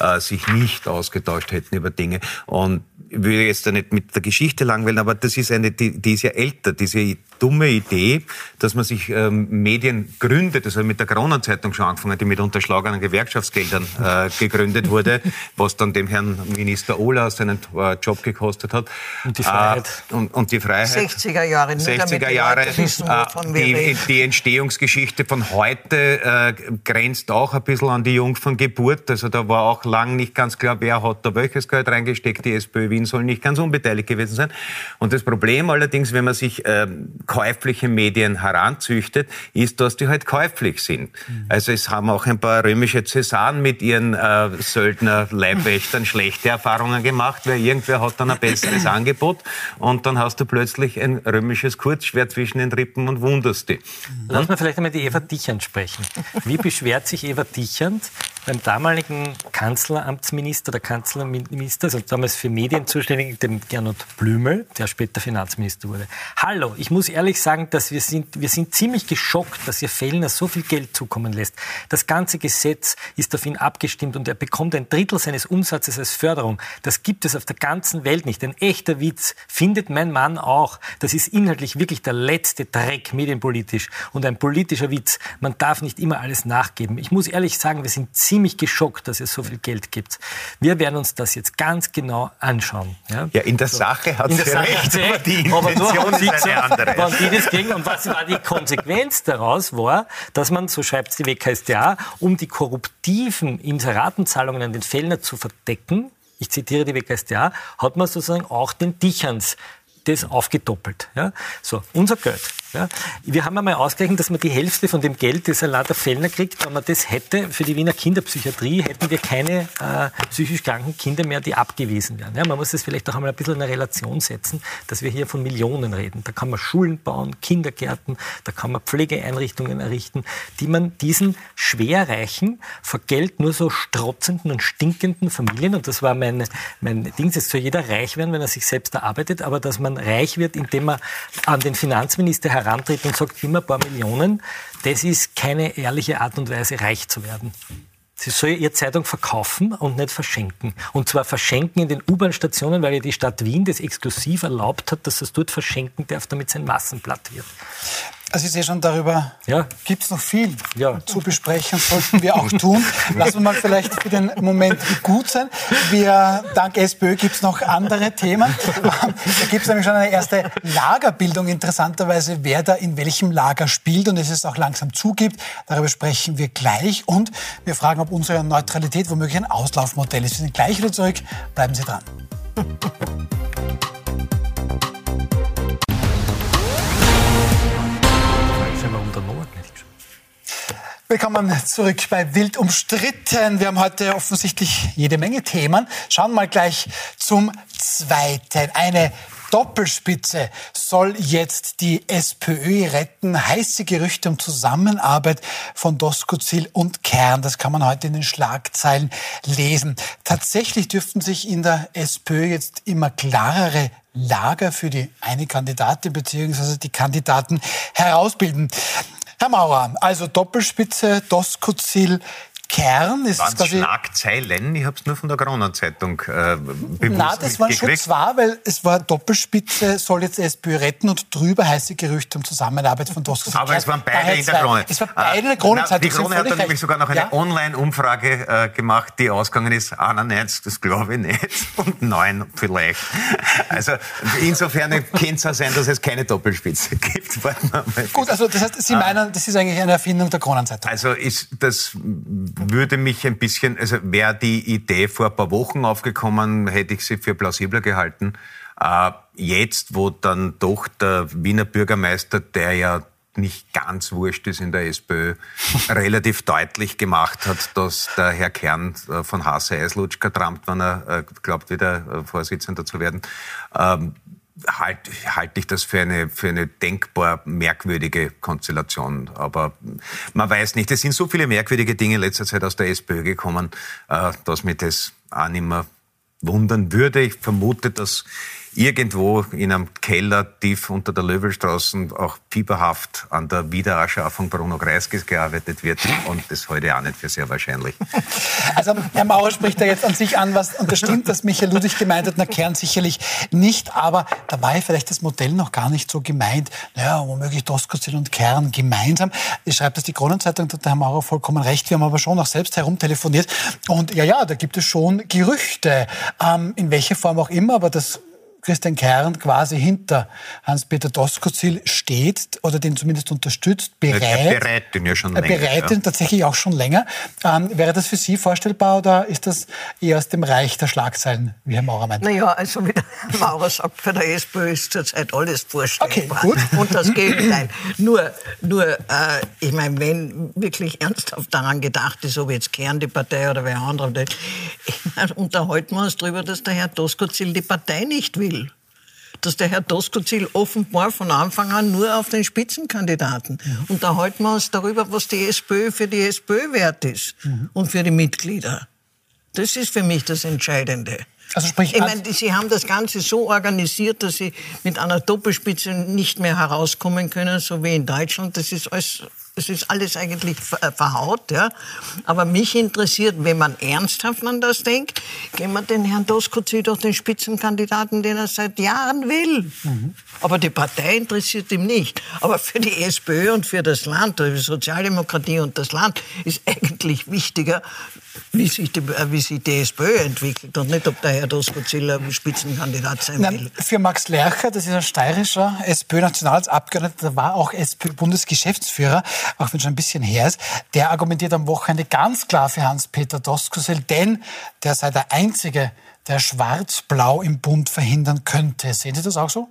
äh, sich nicht ausgetauscht hätten über Dinge. Und ich will jetzt da nicht mit der Geschichte langweilen, aber das ist eine, die, die ist ja älter, diese dumme Idee, dass man sich ähm, Medien gründet, das hat mit der Kronenzeitung schon angefangen, die mit unterschlagenen Gewerkschaftsgeldern äh, gegründet wurde, was dann dem Herrn Minister Ola seinen äh, Job gekostet hat. Und die Freiheit. Äh, und, und, die Freiheit. 60er Jahre. 60er Jahre. Wissen, äh, die, die, Entstehungsgeschichte von heute äh, grenzt auch ein bisschen an die Jungferngeburt. Also da war auch lang nicht ganz klar, wer hat da welches Geld reingesteckt. Die SPÖ Wien soll nicht ganz unbeteiligt gewesen sein. Und das Problem allerdings, wenn man sich ähm, käufliche Medien heranzüchtet, ist, dass die halt käuflich sind. Mhm. Also es haben auch ein paar römische Cäsaren mit ihren äh, Söldner-Leibwächtern schlechte Erfahrungen gemacht, weil irgendwer hat dann ein besseres Angebot und dann hast du plötzlich ein römisches Kurzschwert zwischen den Rippen und wunderst dich. Lass mal vielleicht einmal die Eva Dichand sprechen. Wie beschwert sich Eva Dichand, beim damaligen Kanzleramtsminister, der Kanzlerminister, also damals für Medien zuständig, dem Gernot Blümel, der später Finanzminister wurde. Hallo, ich muss ehrlich sagen, dass wir sind, wir sind ziemlich geschockt, dass ihr Fellner so viel Geld zukommen lässt. Das ganze Gesetz ist auf ihn abgestimmt und er bekommt ein Drittel seines Umsatzes als Förderung. Das gibt es auf der ganzen Welt nicht. Ein echter Witz findet mein Mann auch. Das ist inhaltlich wirklich der letzte Dreck medienpolitisch und ein politischer Witz. Man darf nicht immer alles nachgeben. Ich muss ehrlich sagen, wir sind ziemlich geschockt, dass es so viel Geld gibt. Wir werden uns das jetzt ganz genau anschauen. Ja, ja in der so. Sache hat sie recht, aber die Intention ist eine andere. Wann die das kriegen. Und was war die Konsequenz daraus? War, dass man, so schreibt die WKStA, um die korruptiven Inseratenzahlungen an den Fellner zu verdecken, ich zitiere die WKStA, hat man sozusagen auch den Dicherns das aufgedoppelt. Ja? So, unser Geld. Ja? Wir haben einmal ausgerechnet, dass man die Hälfte von dem Geld, das ein Lader Fellner kriegt, wenn man das hätte, für die Wiener Kinderpsychiatrie, hätten wir keine äh, psychisch kranken Kinder mehr, die abgewiesen werden. Ja? Man muss das vielleicht auch einmal ein bisschen in eine Relation setzen, dass wir hier von Millionen reden. Da kann man Schulen bauen, Kindergärten, da kann man Pflegeeinrichtungen errichten, die man diesen schwerreichen, vor Geld nur so strotzenden und stinkenden Familien, und das war mein, mein Ding, es soll jeder reich werden, wenn er sich selbst erarbeitet, aber dass man reich wird, indem man an den Finanzminister herantritt und sagt, immer ein paar Millionen, das ist keine ehrliche Art und Weise, reich zu werden. Sie soll ihre Zeitung verkaufen und nicht verschenken. Und zwar verschenken in den U-Bahn-Stationen, weil ja die Stadt Wien das exklusiv erlaubt hat, dass es dort verschenken darf, damit es ein Massenblatt wird. Also ich sehe schon, darüber ja. gibt es noch viel ja. zu besprechen, sollten wir auch tun. Lassen wir mal vielleicht für den Moment gut sein. Wir, dank SPÖ gibt es noch andere Themen. Da gibt es nämlich schon eine erste Lagerbildung, interessanterweise, wer da in welchem Lager spielt und es es auch langsam zugibt. Darüber sprechen wir gleich und wir fragen, ob unsere Neutralität womöglich ein Auslaufmodell ist. Wir sind gleich wieder zurück. Bleiben Sie dran. Willkommen zurück bei Wild umstritten. Wir haben heute offensichtlich jede Menge Themen. Schauen mal gleich zum zweiten. Eine Doppelspitze soll jetzt die SPÖ retten. Heiße Gerüchte um Zusammenarbeit von Doskozil und Kern. Das kann man heute in den Schlagzeilen lesen. Tatsächlich dürften sich in der SPÖ jetzt immer klarere Lager für die eine Kandidatin bzw. die Kandidaten herausbilden. Herr Maurer, also Doppelspitze, Doskozil, Kern ist Waren's quasi... Schlagzeilen? Ich habe es nur von der Kronenzeitung äh, bewusst Nein, das waren schon zwei, weil es war Doppelspitze, soll jetzt SPÖ retten und drüber heiße Gerüchte um Zusammenarbeit von Doskozil. Aber es waren beide in der Krone. Es waren beide in der Kronenzeitung. Die Krone hat dann nämlich sogar noch eine ja? Online-Umfrage äh, gemacht, die ausgegangen ist, 91, das glaube ich nicht, und 9 vielleicht. Also insofern könnte es auch sein, dass es keine Doppelspitze gibt. Gut, also das heißt, Sie meinen, das ist eigentlich eine Erfindung der Kronenzeitung? Also ist das würde mich ein bisschen, also wäre die Idee vor ein paar Wochen aufgekommen, hätte ich sie für plausibler gehalten. Äh, jetzt, wo dann doch der Wiener Bürgermeister, der ja nicht ganz wurscht ist in der SPÖ, relativ deutlich gemacht hat, dass der Herr Kern äh, von Hase Eislutschka trampt, wenn er äh, glaubt, wieder Vorsitzender zu werden. Ähm, halte halt ich das für eine, für eine denkbar merkwürdige Konstellation. Aber man weiß nicht, es sind so viele merkwürdige Dinge in letzter Zeit aus der SPÖ gekommen, äh, dass mich das auch nicht mehr wundern würde. Ich vermute, dass irgendwo in einem Keller tief unter der Löwelstraße auch fieberhaft an der Wiederanschaffung Bruno Kreiskis gearbeitet wird. Und das ich auch nicht für sehr wahrscheinlich. Also Herr Maurer spricht da jetzt an sich an, was, und das stimmt, dass Michael Ludwig gemeint hat, na Kern sicherlich nicht, aber da war ja vielleicht das Modell noch gar nicht so gemeint. Naja, womöglich Doskozil und Kern gemeinsam. Ich schreibe das die Kronenzeitung, da hat Herr Maurer vollkommen recht. Wir haben aber schon auch selbst herumtelefoniert. Und ja, ja, da gibt es schon Gerüchte, ähm, in welcher Form auch immer, aber das Christian Kern quasi hinter Hans-Peter Doskozil steht oder den zumindest unterstützt, bereit. Er bereit den ja schon länger. Bereit den tatsächlich auch schon länger. Ähm, wäre das für Sie vorstellbar oder ist das eher aus dem Reich der Schlagzeilen, wie Herr Maurer meint? Naja, also wie der Herr Maurer sagt, für der SPÖ ist zurzeit alles vorstellbar. Okay, gut. Und das Gegenteil. nur, nur äh, ich meine, wenn wirklich ernsthaft daran gedacht ist, ob jetzt Kern die Partei oder wer andere, ich meine, unterhalten wir uns darüber, dass der Herr Doskozil die Partei nicht will will. dass der Herr Doskozil offenbar von Anfang an nur auf den Spitzenkandidaten. Mhm. Und da halten wir uns darüber, was die SPÖ für die SPÖ wert ist mhm. und für die Mitglieder. Das ist für mich das Entscheidende. Also sprich, ich meine, Sie haben das Ganze so organisiert, dass Sie mit einer Doppelspitze nicht mehr herauskommen können, so wie in Deutschland. Das ist alles das ist alles eigentlich äh, verhaut. Ja. Aber mich interessiert, wenn man ernsthaft an das denkt, gehen wir den Herrn Doskozil doch den Spitzenkandidaten, den er seit Jahren will. Mhm. Aber die Partei interessiert ihm nicht. Aber für die SPÖ und für das Land, für die Sozialdemokratie und das Land ist eigentlich wichtiger, wie sich die, äh, wie sich die SPÖ entwickelt und nicht, ob der Herr Doskozil Spitzenkandidat sein will. für Max Lercher, das ist ein steirischer SPÖ-Nationalratsabgeordneter, der war auch SPÖ-Bundesgeschäftsführer, auch wenn schon ein bisschen her ist, der argumentiert am Wochenende ganz klar für Hans-Peter Doskozil, denn der sei der Einzige, der Schwarz-Blau im Bund verhindern könnte. Sehen Sie das auch so?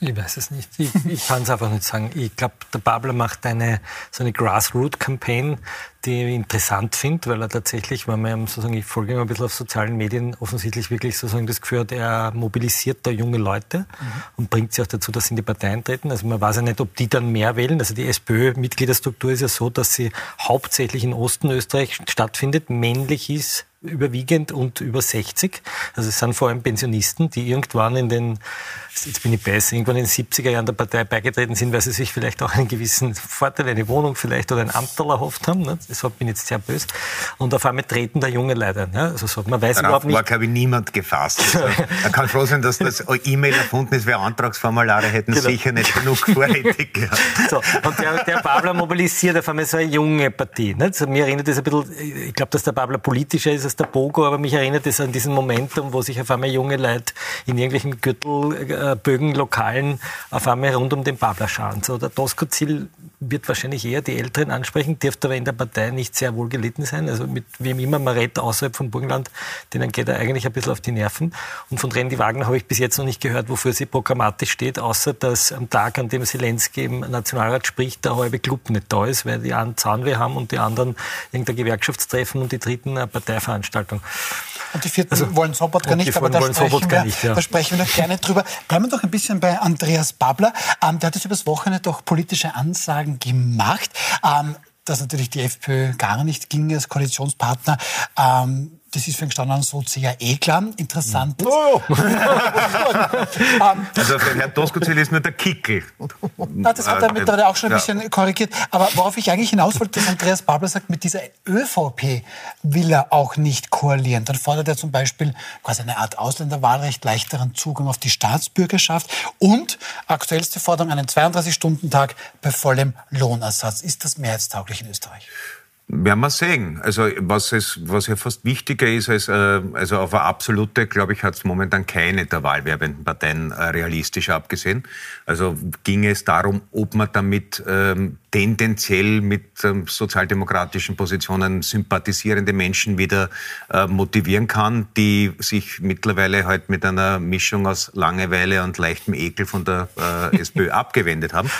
Ich weiß es nicht. Ich, ich kann es einfach nicht sagen. Ich glaube, der Babler macht eine, so eine Grassroot-Campaign, die ich interessant finde, weil er tatsächlich, wenn man sozusagen, ich folge ihm ein bisschen auf sozialen Medien, offensichtlich wirklich sozusagen das Gefühl hat, er mobilisiert da junge Leute mhm. und bringt sie auch dazu, dass sie in die Partei eintreten. Also man weiß ja nicht, ob die dann mehr wählen. Also die SPÖ-Mitgliederstruktur ist ja so, dass sie hauptsächlich in Osten Österreich stattfindet, männlich ist, überwiegend und über 60. Also es sind vor allem Pensionisten, die irgendwann in den, jetzt bin ich besser, irgendwann in den 70er Jahren der Partei beigetreten sind, weil sie sich vielleicht auch einen gewissen Vorteil, eine Wohnung vielleicht oder ein Amtel erhofft haben. Ne? Deshalb bin ich jetzt sehr böse. Und auf einmal treten da junge Leute. Ne? Also so, man weiß Darauf überhaupt nicht. war, glaube ich, niemand gefasst. Also, man kann froh sein, dass das E-Mail erfunden ist, weil Antragsformulare hätten genau. sicher nicht genug vorrätig gehabt. So, und der, der Babler mobilisiert auf einmal so eine junge Partie. Ne? Also mir erinnert das ein bisschen, ich glaube, dass der Babler politischer ist als der Bogo, aber mich erinnert es an diesen Momentum, wo sich auf einmal junge Leute in irgendwelchen Gürtelbögen, Lokalen auf einmal rund um den Babler scharen. So, der Tosco-Ziel wird wahrscheinlich eher die Älteren ansprechen, dürfte aber in der Partei nicht sehr wohl gelitten sein. Also mit wem immer man redet außerhalb vom Burgenland, denen geht er eigentlich ein bisschen auf die Nerven. Und von Randy Wagner habe ich bis jetzt noch nicht gehört, wofür sie programmatisch steht, außer dass am Tag, an dem Zelensky im Nationalrat spricht, der halbe Club nicht da ist, weil die einen Zahnweh haben und die anderen irgendein Gewerkschaftstreffen und die dritten eine Parteiveranstaltung. Und die vierten also, wollen Sobotka nicht, aber da sprechen, wir, nicht, ja. da sprechen wir noch gerne drüber. Bleiben wir doch ein bisschen bei Andreas Babler. Ähm, der hat jetzt übers Wochenende doch politische Ansagen gemacht. Ähm, dass natürlich die FPÖ gar nicht ging als Koalitionspartner. Ähm, das ist für den Gestandenen so sehr eh klar. Interessant. Oh. Ähm, also für Herrn Doskozil ist nur der Kickel. Na, das hat er, mit, hat er auch schon ein bisschen korrigiert. Aber worauf ich eigentlich hinaus wollte, dass Andreas Babler sagt, mit dieser ÖVP will er auch nicht koalieren. Dann fordert er zum Beispiel quasi eine Art Ausländerwahlrecht, leichteren Zugang auf die Staatsbürgerschaft und aktuellste Forderung einen 32-Stunden-Tag bei vollem Lohnersatz. Ist das mehrheitstauglich in Österreich? Werden wir sehen. Also was, es, was ja fast wichtiger ist, als, äh, also auf eine absolute, glaube ich, hat es momentan keine der wahlwerbenden Parteien äh, realistisch abgesehen. Also ging es darum, ob man damit ähm, tendenziell mit ähm, sozialdemokratischen Positionen sympathisierende Menschen wieder äh, motivieren kann, die sich mittlerweile halt mit einer Mischung aus Langeweile und leichtem Ekel von der äh, SPÖ abgewendet haben.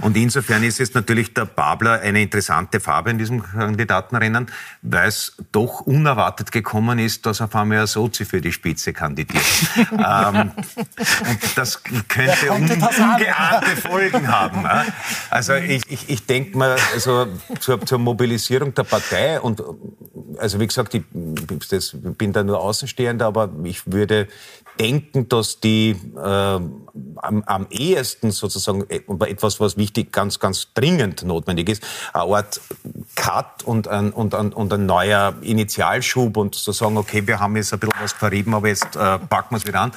Und insofern ist es natürlich der Babler eine interessante Farbe in diesem Kandidatenrennen, weil es doch unerwartet gekommen ist, dass auf einmal ein Sozi für die Spitze kandidiert. ähm, und das könnte ungeahnte Bin haben. Also ich, ich, ich denke mal, also zur, zur, Mobilisierung der Partei und also wie gesagt, ich das, bin da nur Außenstehender, aber ich würde denken, dass die äh, am, am ehesten sozusagen äh, etwas, was wichtig, ganz, ganz dringend notwendig ist, eine Art Cut und ein, und, ein, und ein neuer Initialschub und zu sagen, okay, wir haben jetzt ein bisschen was verrieben, aber jetzt äh, packen wir es wieder an.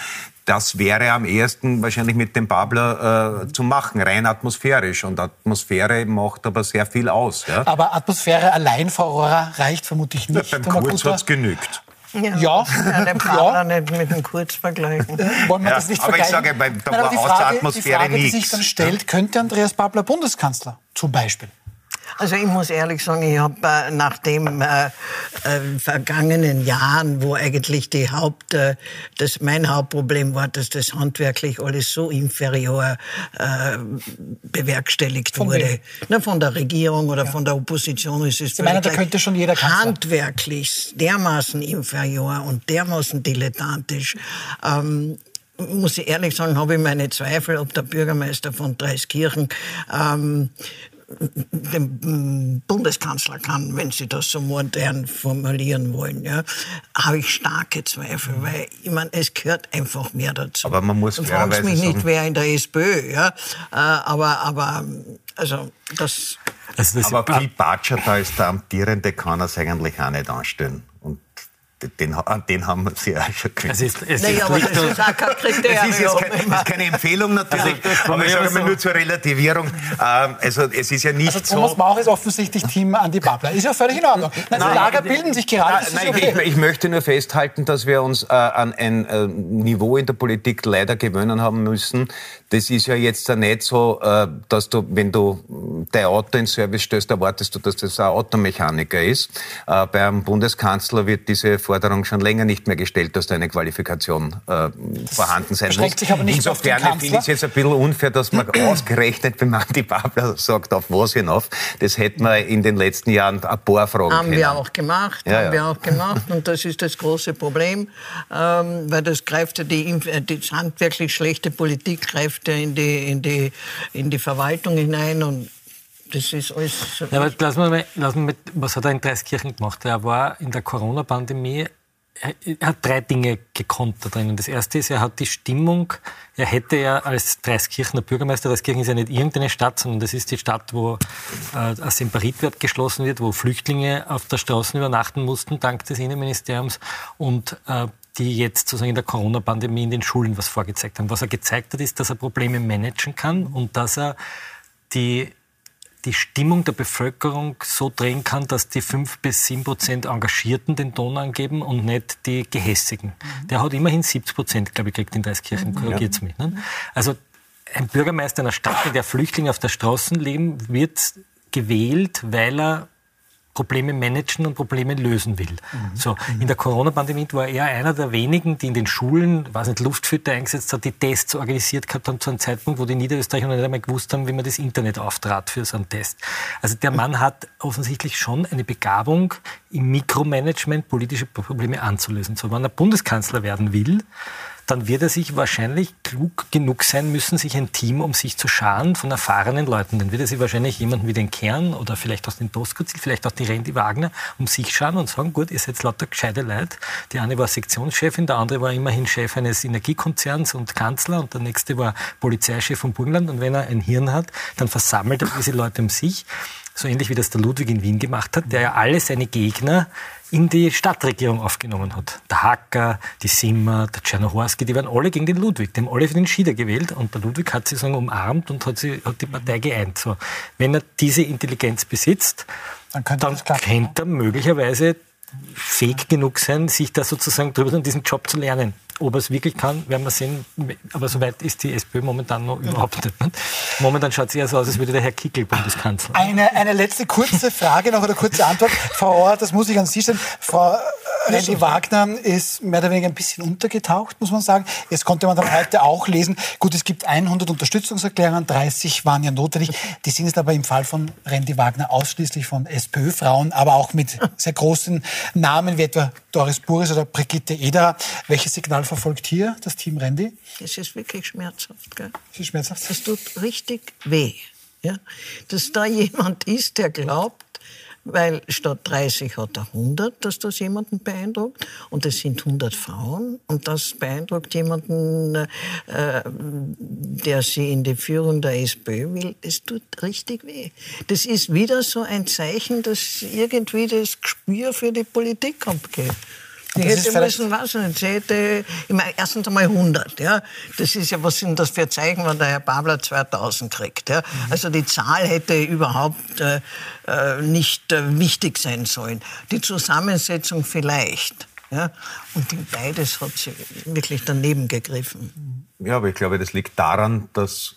Das wäre am ehesten wahrscheinlich mit dem Babler äh, zu machen, rein atmosphärisch. Und Atmosphäre macht aber sehr viel aus. Ja? Aber Atmosphäre allein, Frau Aurora, reicht vermutlich nicht. Ja, beim Kurz hat es genügt. Ja, ja. ja den Partner ja. nicht mit dem Kurz vergleichen. Wollen wir ja, das nicht aber vergleichen? Aber ich sage, da war aus der Atmosphäre die Frage, die sich dann stellt, könnte Andreas Babler Bundeskanzler zum Beispiel? Also ich muss ehrlich sagen, ich habe äh, nach den äh, äh, vergangenen Jahren, wo eigentlich die Haupt, äh, das mein Hauptproblem war, dass das handwerklich alles so inferior äh, bewerkstelligt von wurde. Na, von der Regierung oder ja. von der Opposition ist es Sie meinen, da könnte schon jeder Kanzler. handwerklich dermaßen inferior und dermaßen dilettantisch. Ähm, muss ich ehrlich sagen, habe ich meine Zweifel, ob der Bürgermeister von Dreiskirchen ähm, dem Bundeskanzler kann, wenn Sie das so modern formulieren wollen, ja, habe ich starke Zweifel, weil ich meine, es gehört einfach mehr dazu. Aber man muss Und fragst mich nicht, wer in der SPÖ, ja, äh, aber, aber also das. Also das aber viel Batscher da ist der amtierende, kann er es eigentlich auch nicht anstellen. Den, an den haben Sie auch schon gekriegt. Es ist, es naja, ist aber das ist auch kein Kriterium. Es ist jetzt kein, ist keine Empfehlung natürlich, also, aber ich sage mal nur zur Relativierung. Ähm, also es ist ja nicht also, Thomas so... Mauch ist offensichtlich Team Andi Babler. Ist ja völlig in Ordnung. Nein, nein, Lager bilden sich gerade. Nein, okay. ich, ich, möchte nur festhalten, dass wir uns äh, an ein äh, Niveau in der Politik leider gewöhnen haben müssen. Das ist ja jetzt nicht so, äh, dass du, wenn du dein Auto in Service stellst, erwartest du, dass das ein Automechaniker ist. Äh, beim Bundeskanzler wird diese Forderung schon länger nicht mehr gestellt, dass da eine Qualifikation äh, vorhanden sein muss. Sich aber nicht Insofern finde ich es jetzt ein bisschen unfair, dass man ausgerechnet, wenn man die Babler sagt, auf was hinauf, das hätten wir in den letzten Jahren ein paar Fragen Haben können. wir auch gemacht, ja, haben ja. wir auch gemacht und das ist das große Problem, ähm, weil das greift ja die, die handwerklich schlechte Politik greift ja in die, in die, in die Verwaltung hinein und das ist alles. Ja, aber wir mal, lassen wir mit, was hat er in Dreiskirchen gemacht? Er war in der Corona-Pandemie, er hat drei Dinge gekonnt da drinnen. Das erste ist, er hat die Stimmung, er hätte ja als Dreiskirchener Bürgermeister, Dreiskirchen ist ja nicht irgendeine Stadt, sondern das ist die Stadt, wo äh, ein Semperitwert geschlossen wird, wo Flüchtlinge auf der Straße übernachten mussten, dank des Innenministeriums. Und äh, die jetzt sozusagen in der Corona-Pandemie in den Schulen was vorgezeigt haben. Was er gezeigt hat, ist, dass er Probleme managen kann und dass er die die Stimmung der Bevölkerung so drehen kann, dass die fünf bis sieben Prozent Engagierten den Ton angeben und nicht die Gehässigen. Mhm. Der hat immerhin 70 Prozent, glaube ich, gekriegt in Dreiskirchen, mhm. korrigiert mich. Ne? Also ein Bürgermeister einer Stadt, in der Flüchtlinge auf der Straße leben, wird gewählt, weil er Probleme managen und Probleme lösen will. Mhm. So, in der Corona-Pandemie war er einer der wenigen, die in den Schulen, weiß nicht, Luftfilter eingesetzt hat, die Tests organisiert gehabt haben zu einem Zeitpunkt, wo die Niederösterreicher noch nicht einmal gewusst haben, wie man das Internet auftrat für so einen Test. Also der Mann hat offensichtlich schon eine Begabung, im Mikromanagement politische Probleme anzulösen. So, wenn er Bundeskanzler werden will, dann wird er sich wahrscheinlich klug genug sein müssen, sich ein Team um sich zu scharen von erfahrenen Leuten. Dann wird er sich wahrscheinlich jemanden wie den Kern oder vielleicht aus den Doskozil, vielleicht auch die Randy Wagner um sich scharen und sagen, gut, ihr seid lauter gescheite Leute. Die eine war Sektionschefin, der andere war immerhin Chef eines Energiekonzerns und Kanzler und der nächste war Polizeichef von Burgenland. Und wenn er ein Hirn hat, dann versammelt er diese Leute um sich so ähnlich wie das der Ludwig in Wien gemacht hat, der ja alle seine Gegner in die Stadtregierung aufgenommen hat. Der Hacker, die Simmer, der Czernohorski, die waren alle gegen den Ludwig. Die haben alle für den Schieder gewählt und der Ludwig hat sie sagen, umarmt und hat, sie, hat die Partei geeint. So. Wenn er diese Intelligenz besitzt, dann, dann könnte er möglicherweise fähig genug sein, sich da sozusagen drüber in diesen Job zu lernen. Ob er es wirklich kann, werden wir sehen. Aber so weit ist die SPÖ momentan noch überhaupt nicht. Momentan schaut es eher so aus, als würde der Herr Kickel Bundeskanzler. Eine, eine letzte kurze Frage noch oder kurze Antwort. Frau Auer, das muss ich an Sie stellen. Frau Randy Wagner ist mehr oder weniger ein bisschen untergetaucht, muss man sagen. Jetzt konnte man dann heute auch lesen, gut, es gibt 100 Unterstützungserklärungen, 30 waren ja notwendig. Die sind jetzt aber im Fall von Randy Wagner ausschließlich von SPÖ-Frauen, aber auch mit sehr großen Namen wie etwa Doris Buris oder Brigitte Eder. Welches Signal verfolgt hier das Team Randy? Es ist wirklich schmerzhaft. Gell? Es ist schmerzhaft. Das tut richtig weh. Ja? Dass da jemand ist, der glaubt, weil statt 30 hat er 100, dass das jemanden beeindruckt. Und es sind 100 Frauen. Und das beeindruckt jemanden, äh, der sie in die Führung der SPÖ will. Es tut richtig weh. Das ist wieder so ein Zeichen, dass irgendwie das Gespür für die Politik abgeht. Die hätte müssen, was nicht, sie hätte, ich meine, erstens einmal 100, ja. Das ist ja, was sind das für Zeichen, wenn der Herr Babler 2000 kriegt, ja. Mhm. Also die Zahl hätte überhaupt äh, äh, nicht äh, wichtig sein sollen. Die Zusammensetzung vielleicht. Ja? Und in beides hat sie wirklich daneben gegriffen. Ja, aber ich glaube, das liegt daran, dass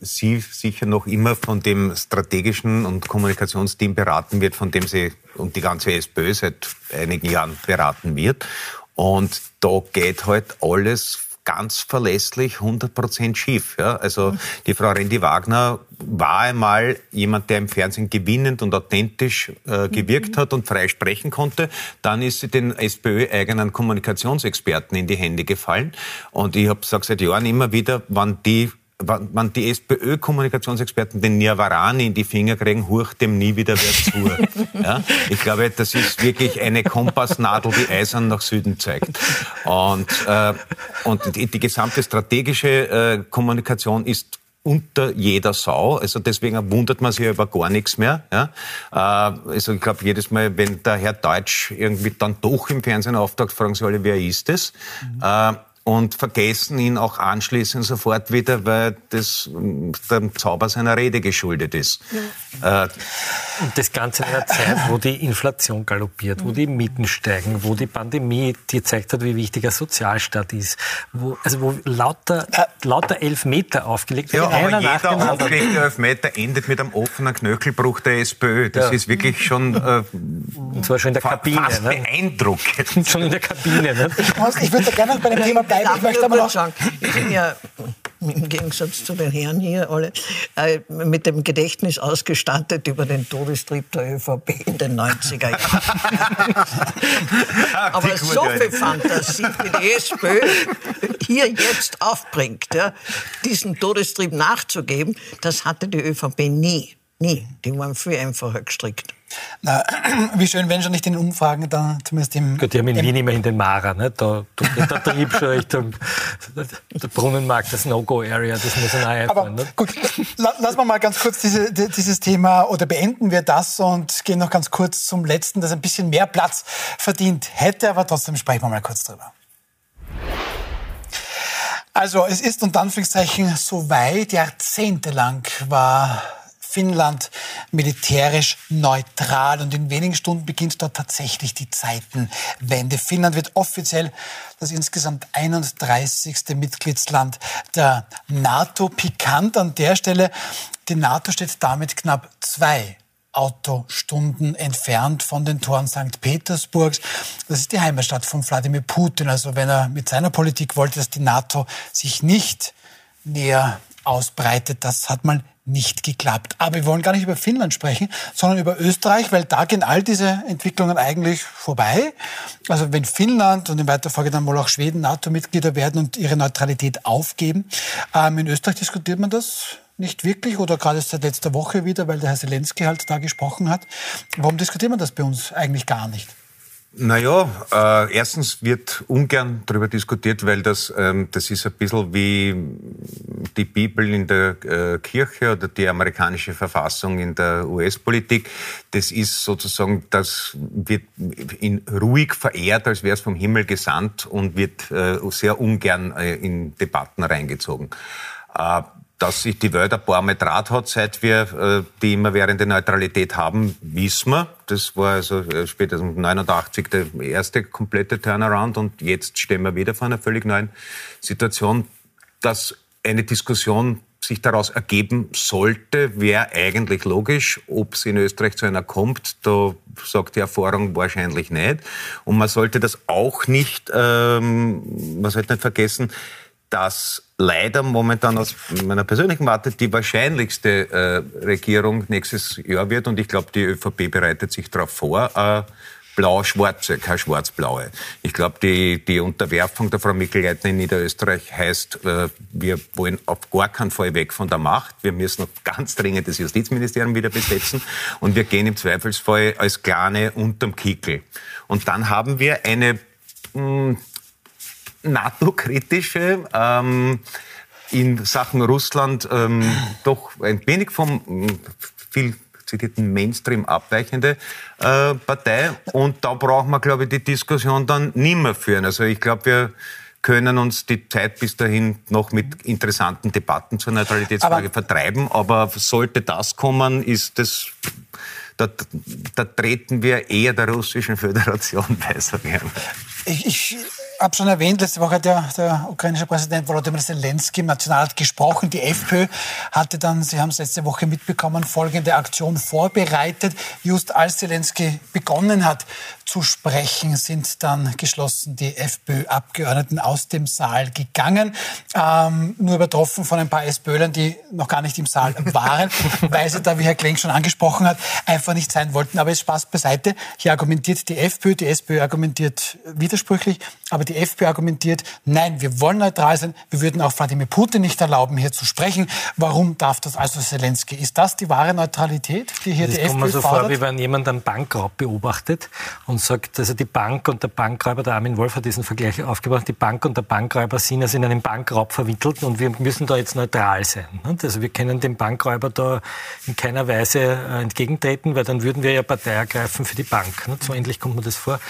sie sicher noch immer von dem strategischen und Kommunikationsteam beraten wird, von dem sie und die ganze SPÖ seit einigen Jahren beraten wird. Und da geht halt alles ganz verlässlich 100% schief. Ja? Also die Frau Rendi Wagner war einmal jemand, der im Fernsehen gewinnend und authentisch äh, gewirkt mhm. hat und frei sprechen konnte. Dann ist sie den SPÖ-eigenen Kommunikationsexperten in die Hände gefallen. Und ich habe gesagt seit Jahren immer wieder, wann die wenn die SPÖ-Kommunikationsexperten den Nirvarani in die Finger kriegen, hurcht dem nie wieder wer zu. ja? Ich glaube, das ist wirklich eine Kompassnadel, die eisern nach Süden zeigt. Und, äh, und die, die gesamte strategische äh, Kommunikation ist unter jeder Sau. Also deswegen wundert man sich über gar nichts mehr. Ja? Äh, also ich glaube, jedes Mal, wenn der Herr Deutsch irgendwie dann doch im Fernsehen auftaucht, fragen sie alle, wer ist es? Mhm. Äh, und vergessen ihn auch anschließend sofort wieder, weil das dem Zauber seiner Rede geschuldet ist. Ja. Äh, und das Ganze in einer Zeit, wo die Inflation galoppiert, wo die Mieten steigen, wo die Pandemie dir gezeigt hat, wie wichtig ein Sozialstaat ist, wo, also wo lauter, lauter Elfmeter aufgelegt werden. Ja, aber jeder aufgelegte Elfmeter endet mit einem offenen Knöchelbruch der SPÖ. Das ja. ist wirklich schon äh, und zwar schon in der Kabine, fast ne? beeindruckend. schon in der Kabine. Ne? Ich würde gerne bei dem Thema bleiben. Ich möchte aber noch sagen, ich bin ja im Gegensatz zu den Herren hier alle, äh, mit dem Gedächtnis ausgestattet über den Todestrieb der ÖVP in den 90er Jahren. Aber so viel Fantasie wie die SPÖ hier jetzt aufbringt, ja, diesen Todestrieb nachzugeben, das hatte die ÖVP nie. Nie. Die waren viel einfacher gestrickt. Na, wie schön, wenn schon nicht in den Umfragen, dann zumindest im... Gut, die haben in Wien immer in den Mara, ne? da geht der Trieb schon Richtung der Brunnenmarkt, das No-Go-Area, das muss man einfach. Aber ne? gut, lassen wir mal ganz kurz diese, dieses Thema oder beenden wir das und gehen noch ganz kurz zum letzten, das ein bisschen mehr Platz verdient hätte, aber trotzdem sprechen wir mal kurz drüber. Also es ist unter Anführungszeichen so weit, jahrzehntelang war Finnland militärisch neutral und in wenigen Stunden beginnt dort tatsächlich die Zeitenwende. Finnland wird offiziell das insgesamt 31. Mitgliedsland der NATO. Pikant an der Stelle, die NATO steht damit knapp zwei Autostunden entfernt von den Toren St. Petersburgs. Das ist die Heimatstadt von Wladimir Putin. Also wenn er mit seiner Politik wollte, dass die NATO sich nicht näher ausbreitet, das hat man nicht geklappt. Aber wir wollen gar nicht über Finnland sprechen, sondern über Österreich, weil da gehen all diese Entwicklungen eigentlich vorbei. Also wenn Finnland und in weiterer Folge dann wohl auch Schweden NATO-Mitglieder werden und ihre Neutralität aufgeben, ähm, in Österreich diskutiert man das nicht wirklich oder gerade seit letzter Woche wieder, weil der Herr Zelensky halt da gesprochen hat. Warum diskutiert man das bei uns eigentlich gar nicht? Naja, äh, erstens wird ungern darüber diskutiert, weil das, ähm, das ist ein bisschen wie die Bibel in der äh, Kirche oder die amerikanische Verfassung in der US-Politik. Das ist sozusagen, das wird in ruhig verehrt, als wäre es vom Himmel gesandt und wird äh, sehr ungern äh, in Debatten reingezogen. Dass sich die Welt ein paar Mal draht hat, seit wir äh, die immerwährende Neutralität haben, wissen wir. Das war also äh, spätestens 89 der erste komplette Turnaround und jetzt stehen wir wieder vor einer völlig neuen Situation. Dass eine Diskussion sich daraus ergeben sollte, wäre eigentlich logisch. Ob es in Österreich zu einer kommt, da sagt die Erfahrung wahrscheinlich nicht. Und man sollte das auch nicht, ähm, man sollte nicht vergessen, dass leider momentan aus meiner persönlichen Warte die wahrscheinlichste äh, Regierung nächstes Jahr wird. Und ich glaube, die ÖVP bereitet sich darauf vor. Äh, blau-schwarze, keine schwarz-blaue. Ich glaube, die, die Unterwerfung der Frau Mikl-Leitner in Niederösterreich heißt, äh, wir wollen auf gar keinen Fall weg von der Macht. Wir müssen noch ganz dringend das Justizministerium wieder besetzen. Und wir gehen im Zweifelsfall als Kleine unterm Kickel. Und dann haben wir eine mh, hm, NATO-kritische, ähm, in Sachen Russland ähm, doch ein wenig vom hm, viel zitierten Mainstream abweichende äh, Partei. Und da brauchen wir, glaube ich, die Diskussion dann nimmer führen. Also ich glaube, wir können uns die Zeit bis dahin noch mit interessanten Debatten zur Neutralitätsfrage aber vertreiben. Aber sollte das kommen, ist das da, da, treten wir eher der Russischen Föderation bei, Ich, ich habe schon erwähnt, letzte Woche hat der, der ukrainische Präsident Volodymyr Zelensky im Nationalrat gesprochen. Die FPÖ hatte dann, Sie haben es letzte Woche mitbekommen, folgende Aktion vorbereitet. Just als Zelensky begonnen hat zu sprechen, sind dann geschlossen die FPÖ-Abgeordneten aus dem Saal gegangen. Ähm, nur übertroffen von ein paar SPÖlern, die noch gar nicht im Saal waren, weil sie da, wie Herr Kling schon angesprochen hat, einfach nicht sein wollten. Aber es Spaß beiseite. Hier argumentiert die FPÖ, die SPÖ argumentiert widersprüchlich, aber die FPÖ argumentiert, nein, wir wollen neutral sein. Wir würden auch Wladimir Putin nicht erlauben, hier zu sprechen. Warum darf das also Zelensky? Ist das die wahre Neutralität, die hier das die FPÖ kommt mir so fordert? vor, wie wenn jemand einen Bankraub beobachtet und sagt, also die Bank und der Bankräuber, der Armin Wolf hat diesen Vergleich aufgebracht, die Bank und der Bankräuber sind also in einem Bankraub verwickelt und wir müssen da jetzt neutral sein. Also wir können dem Bankräuber da in keiner Weise äh, entgegentreten, weil dann würden wir ja Partei ergreifen für die Bank. So ähnlich kommt mir das vor.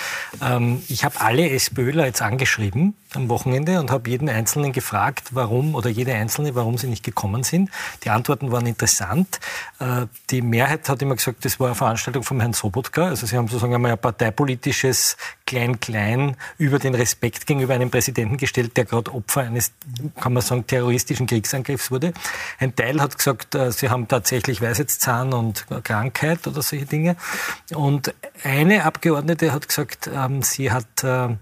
Ähm, ich habe alle SPÖler jetzt angeschrieben am Wochenende und habe jeden Einzelnen gefragt, warum oder jede Einzelne, warum sie nicht gekommen sind. Die Antworten waren interessant. Äh, die Mehrheit hat immer gesagt, das war eine Veranstaltung vom Herrn Sobotka. Also sie haben sozusagen einmal ein parteipolitisches Klein-Klein über den Respekt gegenüber einem Präsidenten gestellt, der gerade Opfer eines, kann man sagen, terroristischen Kriegsangriffs wurde. Ein Teil hat gesagt, äh, sie haben tatsächlich Weisheitszahn und Krankheit oder solche Dinge. Und eine Abgeordnete hat gesagt, ähm, sie hat äh,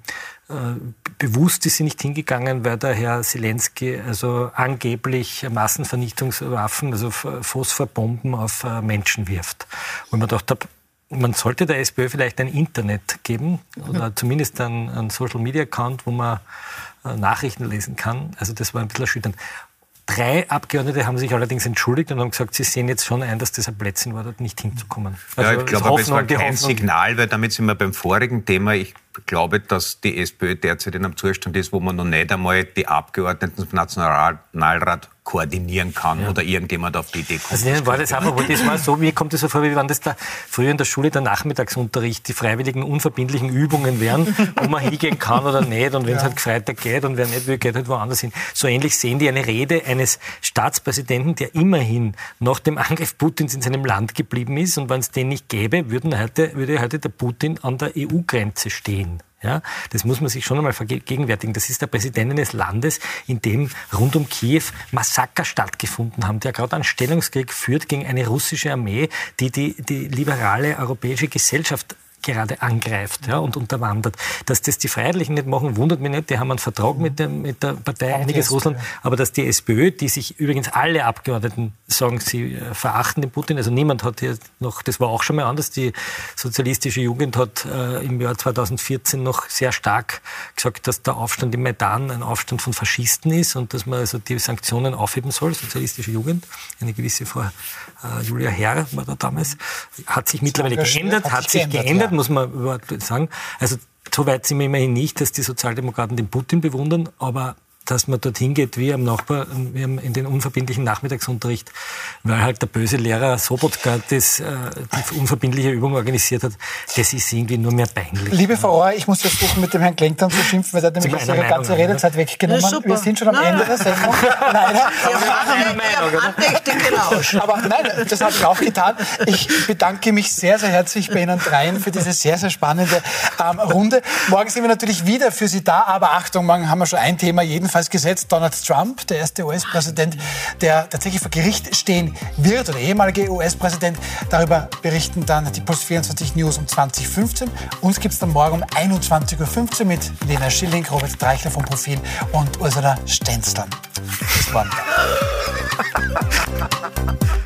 bewusst ist sie nicht hingegangen, weil der Herr Zelensky also angeblich Massenvernichtungswaffen, also Phosphorbomben auf äh, Menschen wirft. Und man dachte, man sollte der SPÖ vielleicht ein Internet geben oder zumindest einen, einen Social-Media-Account, wo man äh, Nachrichten lesen kann. Also das war ein bisschen erschütternd. Drei Abgeordnete haben sich allerdings entschuldigt und haben gesagt, sie sehen jetzt schon ein, dass das ein Blödsinn war, dort nicht hinzukommen. Also ja, ich glaube, aber es war kein Signal, weil damit sind wir beim vorigen Thema. Ich glaube, dass die SPÖ derzeit in einem Zustand ist, wo man noch nicht einmal die Abgeordneten zum Nationalrat koordinieren kann ja. oder irgendjemand auf die Idee kommt. Also das war das einfach, das war so, mir kommt das so vor, wie wenn das da früher in der Schule der Nachmittagsunterricht, die freiwilligen, unverbindlichen Übungen wären, wo man hingehen kann oder nicht und wenn es ja. halt Freitag geht und wer nicht will, geht halt woanders hin. So ähnlich sehen die eine Rede eines Staatspräsidenten, der immerhin nach dem Angriff Putins in seinem Land geblieben ist und wenn es den nicht gäbe, würden heute, würde heute der Putin an der EU-Grenze stehen. Ja, das muss man sich schon einmal vergegenwärtigen. Das ist der Präsident eines Landes, in dem rund um Kiew Massaker stattgefunden haben, der gerade einen Stellungskrieg führt gegen eine russische Armee, die die, die liberale europäische Gesellschaft gerade angreift ja, und unterwandert. Dass das die Freiheitlichen nicht machen, wundert mich nicht. Die haben einen Vertrag mit, dem, mit der Partei Einiges Russland. Aber dass die SPÖ, die sich übrigens alle Abgeordneten sagen, sie äh, verachten den Putin, also niemand hat hier noch, das war auch schon mal anders, die sozialistische Jugend hat äh, im Jahr 2014 noch sehr stark gesagt, dass der Aufstand im Maidan ein Aufstand von Faschisten ist und dass man also die Sanktionen aufheben soll, sozialistische Jugend. Eine gewisse äh, Julia Herr war da damals, hat sich mittlerweile geändert, hat, hat sich geändert, geändert ja. muss man sagen. Also so weit sind wir immerhin nicht, dass die Sozialdemokraten den Putin bewundern, aber dass man dorthin geht wie am Nachbar, wie in den unverbindlichen Nachmittagsunterricht, weil halt der böse Lehrer Sobotka das, äh, die unverbindliche Übung organisiert hat, das ist irgendwie nur mehr peinlich. Liebe Frau Auer, ich muss versuchen, mit dem Herrn dann zu schimpfen, weil er hat nämlich ihre ganze Redezeit weggenommen. Wir sind schon am nein, Ende der Sendung. Leider. Aber nein, das habe ich auch getan. Ich bedanke mich sehr, sehr herzlich bei Ihnen dreien für diese sehr, sehr spannende ähm, Runde. Morgen sind wir natürlich wieder für Sie da, aber Achtung, morgen haben wir schon ein Thema jeden jedenfalls gesetzt. Donald Trump, der erste US-Präsident, der tatsächlich vor Gericht stehen wird, oder ehemalige US-Präsident. Darüber berichten dann die Plus 24 News um 2015. Uns gibt es dann morgen um 21.15 Uhr mit Lena Schilling, Robert Dreichler vom Profil und Ursula Stenzler. Bis morgen.